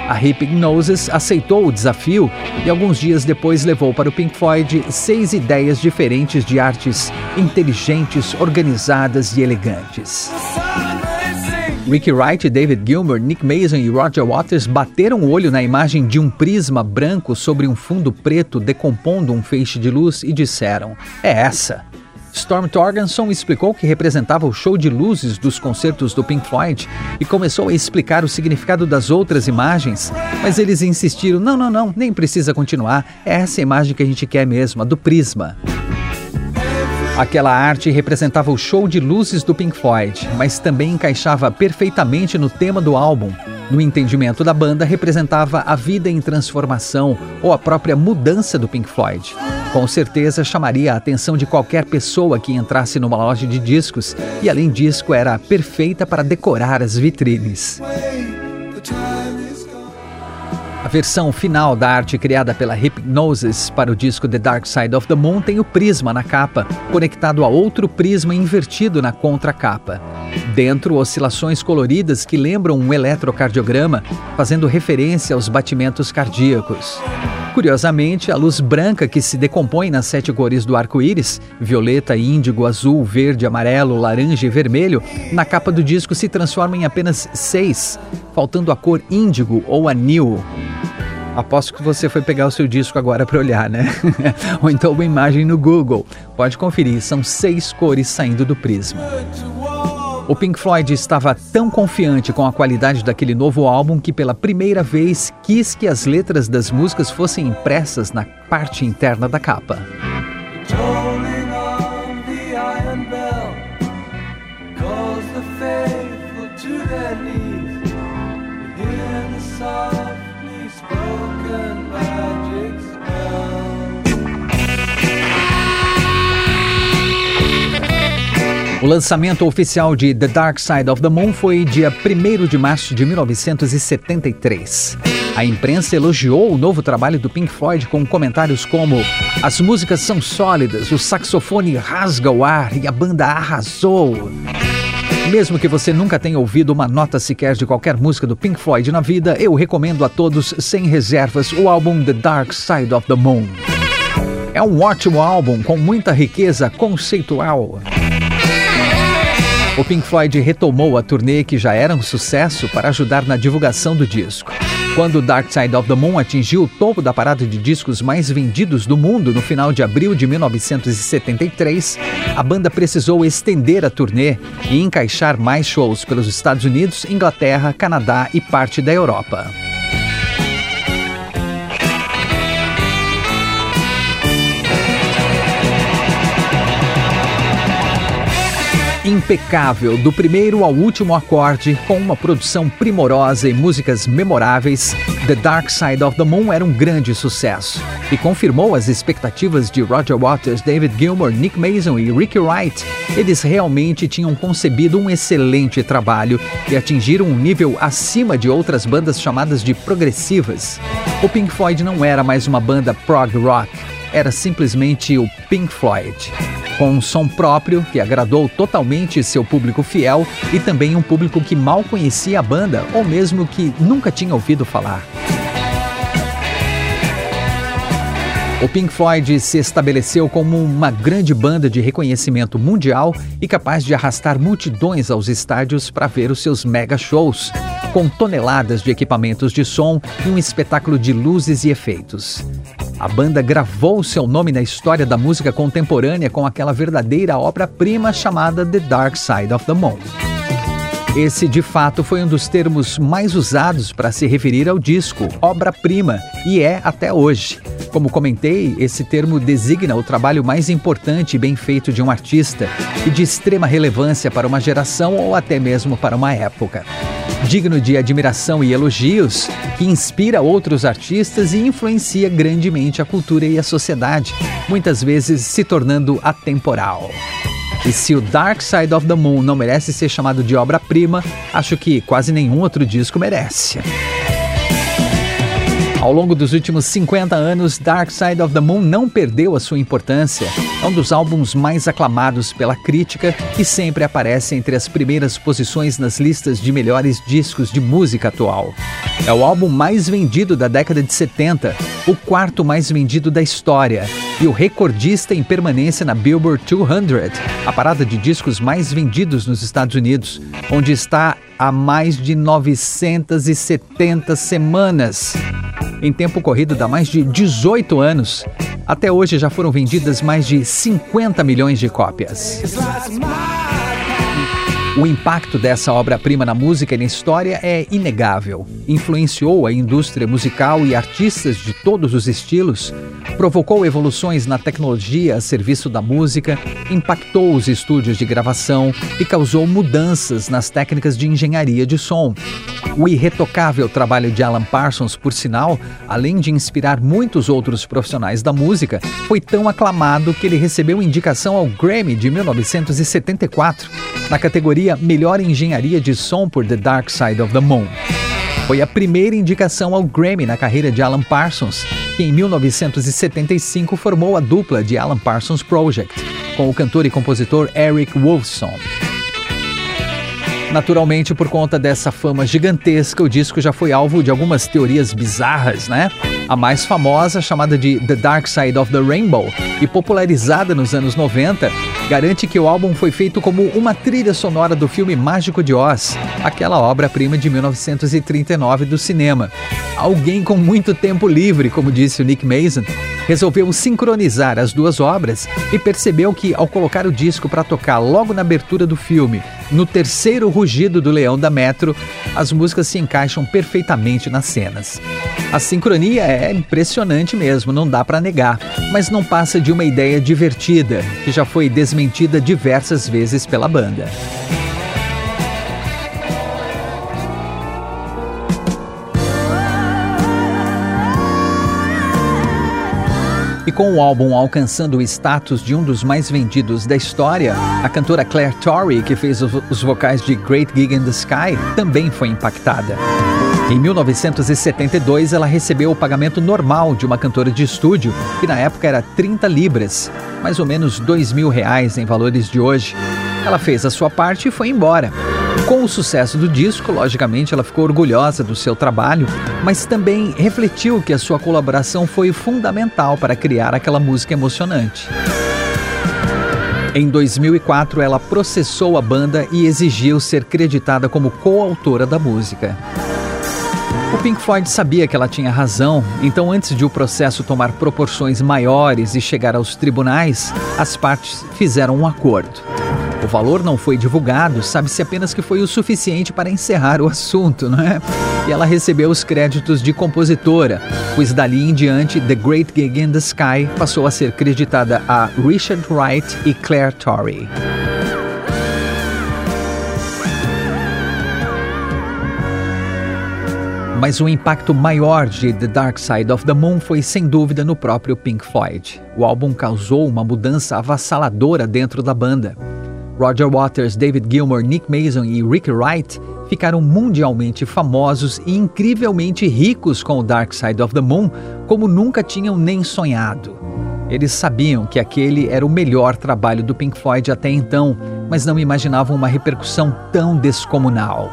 A Hypnosis aceitou o desafio e alguns dias depois levou para o Pink Floyd seis ideias diferentes de artes inteligentes, organizadas e elegantes. Ricky Wright, David Gilmour, Nick Mason e Roger Waters bateram o olho na imagem de um prisma branco sobre um fundo preto decompondo um feixe de luz e disseram: É essa. Storm Torgerson explicou que representava o show de luzes dos concertos do Pink Floyd e começou a explicar o significado das outras imagens, mas eles insistiram: não, não, não, nem precisa continuar, é essa imagem que a gente quer mesmo, a do prisma. Aquela arte representava o show de luzes do Pink Floyd, mas também encaixava perfeitamente no tema do álbum. No entendimento da banda, representava a vida em transformação ou a própria mudança do Pink Floyd. Com certeza chamaria a atenção de qualquer pessoa que entrasse numa loja de discos e, além disso, era perfeita para decorar as vitrines. A versão final da arte criada pela Hypnosis para o disco The Dark Side of the Moon tem o prisma na capa, conectado a outro prisma invertido na contracapa. Dentro, oscilações coloridas que lembram um eletrocardiograma, fazendo referência aos batimentos cardíacos. Curiosamente, a luz branca que se decompõe nas sete cores do arco-íris violeta, índigo, azul, verde, amarelo, laranja e vermelho na capa do disco se transforma em apenas seis, faltando a cor índigo ou anil. Aposto que você foi pegar o seu disco agora para olhar, né? Ou então uma imagem no Google. Pode conferir, são seis cores saindo do prisma. O Pink Floyd estava tão confiante com a qualidade daquele novo álbum que, pela primeira vez, quis que as letras das músicas fossem impressas na parte interna da capa. O lançamento oficial de The Dark Side of the Moon foi dia 1 de março de 1973. A imprensa elogiou o novo trabalho do Pink Floyd com comentários como: as músicas são sólidas, o saxofone rasga o ar e a banda arrasou. Mesmo que você nunca tenha ouvido uma nota sequer de qualquer música do Pink Floyd na vida, eu recomendo a todos, sem reservas, o álbum The Dark Side of the Moon. É um ótimo álbum com muita riqueza conceitual. O Pink Floyd retomou a turnê que já era um sucesso para ajudar na divulgação do disco. Quando Dark Side of the Moon atingiu o topo da parada de discos mais vendidos do mundo no final de abril de 1973, a banda precisou estender a turnê e encaixar mais shows pelos Estados Unidos, Inglaterra, Canadá e parte da Europa. Impecável do primeiro ao último acorde, com uma produção primorosa e músicas memoráveis, The Dark Side of the Moon era um grande sucesso e confirmou as expectativas de Roger Waters, David Gilmour, Nick Mason e Ricky Wright. Eles realmente tinham concebido um excelente trabalho e atingiram um nível acima de outras bandas chamadas de progressivas. O Pink Floyd não era mais uma banda prog rock, era simplesmente o Pink Floyd com um som próprio que agradou totalmente seu público fiel e também um público que mal conhecia a banda ou mesmo que nunca tinha ouvido falar. O Pink Floyd se estabeleceu como uma grande banda de reconhecimento mundial e capaz de arrastar multidões aos estádios para ver os seus mega shows, com toneladas de equipamentos de som e um espetáculo de luzes e efeitos. A banda gravou seu nome na história da música contemporânea com aquela verdadeira obra-prima chamada The Dark Side of the Moon. Esse, de fato, foi um dos termos mais usados para se referir ao disco, obra-prima, e é até hoje. Como comentei, esse termo designa o trabalho mais importante e bem feito de um artista e de extrema relevância para uma geração ou até mesmo para uma época digno de admiração e elogios, que inspira outros artistas e influencia grandemente a cultura e a sociedade, muitas vezes se tornando atemporal. E se o Dark Side of the Moon não merece ser chamado de obra-prima, acho que quase nenhum outro disco merece. Ao longo dos últimos 50 anos, Dark Side of the Moon não perdeu a sua importância. É um dos álbuns mais aclamados pela crítica e sempre aparece entre as primeiras posições nas listas de melhores discos de música atual. É o álbum mais vendido da década de 70, o quarto mais vendido da história e o recordista em permanência na Billboard 200, a parada de discos mais vendidos nos Estados Unidos, onde está há mais de 970 semanas. Em tempo corrido dá mais de 18 anos. Até hoje já foram vendidas mais de 50 milhões de cópias. O impacto dessa obra-prima na música e na história é inegável. Influenciou a indústria musical e artistas de todos os estilos, provocou evoluções na tecnologia a serviço da música, impactou os estúdios de gravação e causou mudanças nas técnicas de engenharia de som. O irretocável trabalho de Alan Parsons, por sinal, além de inspirar muitos outros profissionais da música, foi tão aclamado que ele recebeu indicação ao Grammy de 1974, na categoria Melhor Engenharia de Som por The Dark Side of the Moon. Foi a primeira indicação ao Grammy na carreira de Alan Parsons, que em 1975 formou a dupla de Alan Parsons Project, com o cantor e compositor Eric Wolfson. Naturalmente, por conta dessa fama gigantesca, o disco já foi alvo de algumas teorias bizarras, né? A mais famosa, chamada de The Dark Side of the Rainbow e popularizada nos anos 90, garante que o álbum foi feito como uma trilha sonora do filme Mágico de Oz, aquela obra-prima de 1939 do cinema. Alguém com muito tempo livre, como disse o Nick Mason, resolveu sincronizar as duas obras e percebeu que, ao colocar o disco para tocar logo na abertura do filme, no terceiro rugido do leão da Metro, as músicas se encaixam perfeitamente nas cenas. A sincronia é impressionante mesmo, não dá para negar, mas não passa de uma ideia divertida, que já foi desmentida diversas vezes pela banda. Com o álbum alcançando o status de um dos mais vendidos da história, a cantora Claire Torrey, que fez os vocais de Great Gig in the Sky, também foi impactada. Em 1972, ela recebeu o pagamento normal de uma cantora de estúdio, que na época era 30 libras, mais ou menos 2 mil reais em valores de hoje. Ela fez a sua parte e foi embora. Com o sucesso do disco, logicamente ela ficou orgulhosa do seu trabalho, mas também refletiu que a sua colaboração foi fundamental para criar aquela música emocionante. Em 2004, ela processou a banda e exigiu ser creditada como coautora da música. O Pink Floyd sabia que ela tinha razão, então antes de o processo tomar proporções maiores e chegar aos tribunais, as partes fizeram um acordo. O valor não foi divulgado, sabe-se apenas que foi o suficiente para encerrar o assunto, não é? E ela recebeu os créditos de compositora, pois dali em diante The Great Gig in the Sky passou a ser creditada a Richard Wright e Claire Torrey. Mas o impacto maior de The Dark Side of the Moon foi sem dúvida no próprio Pink Floyd. O álbum causou uma mudança avassaladora dentro da banda. Roger Waters, David Gilmour, Nick Mason e Rick Wright ficaram mundialmente famosos e incrivelmente ricos com o Dark Side of the Moon, como nunca tinham nem sonhado. Eles sabiam que aquele era o melhor trabalho do Pink Floyd até então, mas não imaginavam uma repercussão tão descomunal.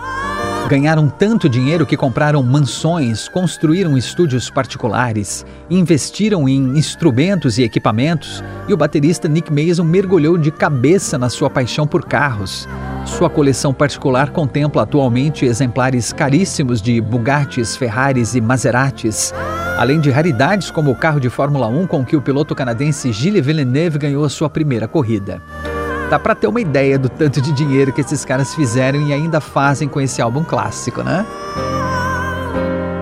Ganharam tanto dinheiro que compraram mansões, construíram estúdios particulares, investiram em instrumentos e equipamentos, e o baterista Nick Mason mergulhou de cabeça na sua paixão por carros. Sua coleção particular contempla atualmente exemplares caríssimos de Bugattis, Ferraris e Maseratis, além de raridades como o carro de Fórmula 1 com que o piloto canadense Gilles Villeneuve ganhou a sua primeira corrida. Dá para ter uma ideia do tanto de dinheiro que esses caras fizeram e ainda fazem com esse álbum clássico, né?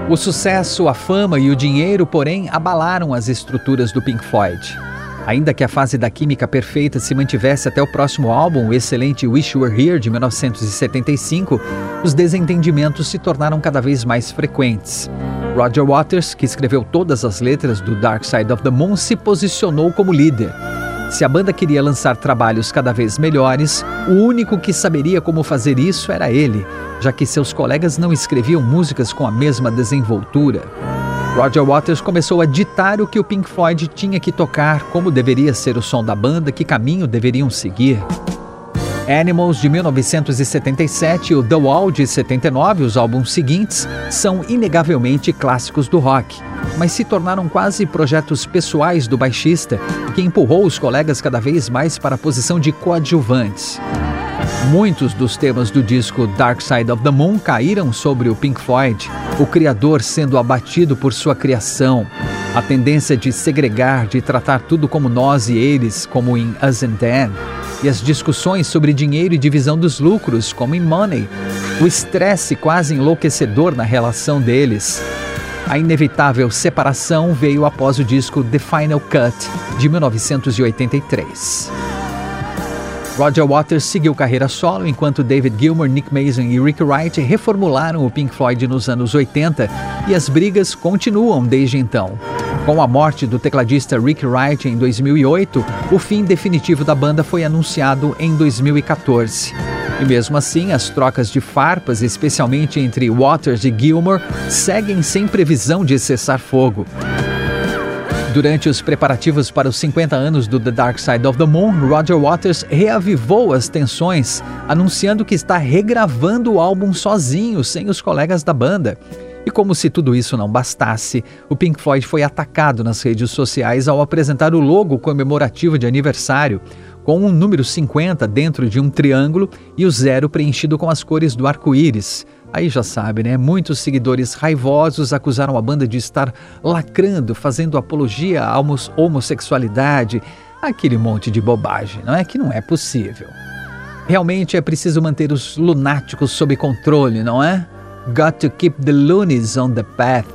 O sucesso, a fama e o dinheiro, porém, abalaram as estruturas do Pink Floyd. Ainda que a fase da química perfeita se mantivesse até o próximo álbum, o excelente Wish You Were Here de 1975, os desentendimentos se tornaram cada vez mais frequentes. Roger Waters, que escreveu todas as letras do Dark Side of the Moon, se posicionou como líder. Se a banda queria lançar trabalhos cada vez melhores, o único que saberia como fazer isso era ele, já que seus colegas não escreviam músicas com a mesma desenvoltura. Roger Waters começou a ditar o que o Pink Floyd tinha que tocar, como deveria ser o som da banda, que caminho deveriam seguir. Animals de 1977 e o The Wall de 79, os álbuns seguintes, são inegavelmente clássicos do rock, mas se tornaram quase projetos pessoais do baixista, que empurrou os colegas cada vez mais para a posição de coadjuvantes. Muitos dos temas do disco Dark Side of the Moon caíram sobre o Pink Floyd, o criador sendo abatido por sua criação, a tendência de segregar, de tratar tudo como nós e eles, como em Us and Them, e as discussões sobre dinheiro e divisão dos lucros, como em Money, o estresse quase enlouquecedor na relação deles. A inevitável separação veio após o disco The Final Cut, de 1983. Roger Waters seguiu carreira solo, enquanto David Gilmour, Nick Mason e Rick Wright reformularam o Pink Floyd nos anos 80 e as brigas continuam desde então. Com a morte do tecladista Rick Wright em 2008, o fim definitivo da banda foi anunciado em 2014. E mesmo assim, as trocas de farpas, especialmente entre Waters e Gilmour, seguem sem previsão de cessar fogo. Durante os preparativos para os 50 anos do The Dark Side of the Moon, Roger Waters reavivou as tensões, anunciando que está regravando o álbum sozinho, sem os colegas da banda. E como se tudo isso não bastasse, o Pink Floyd foi atacado nas redes sociais ao apresentar o logo comemorativo de aniversário, com um número 50 dentro de um triângulo e o zero preenchido com as cores do arco-íris. Aí já sabe, né? Muitos seguidores raivosos acusaram a banda de estar lacrando, fazendo apologia à homossexualidade, aquele monte de bobagem, não é que não é possível. Realmente é preciso manter os lunáticos sob controle, não é? Got to keep the loonies on the path.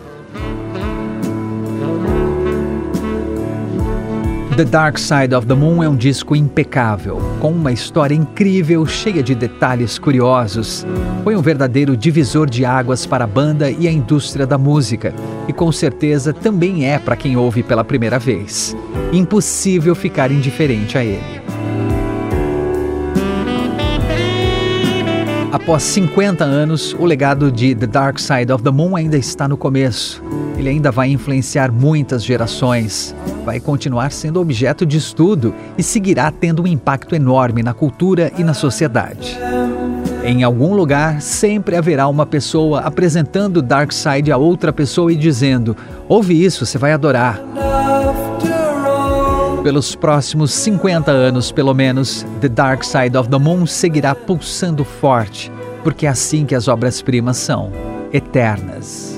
The Dark Side of the Moon é um disco impecável, com uma história incrível, cheia de detalhes curiosos. Foi um verdadeiro divisor de águas para a banda e a indústria da música, e com certeza também é para quem ouve pela primeira vez. Impossível ficar indiferente a ele. Após 50 anos, o legado de The Dark Side of the Moon ainda está no começo. Ele ainda vai influenciar muitas gerações, vai continuar sendo objeto de estudo e seguirá tendo um impacto enorme na cultura e na sociedade. Em algum lugar, sempre haverá uma pessoa apresentando Dark Side a outra pessoa e dizendo: Ouve isso, você vai adorar. Pelos próximos 50 anos, pelo menos, The Dark Side of the Moon seguirá pulsando forte, porque é assim que as obras-primas são eternas.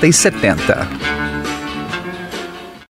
60 e 70.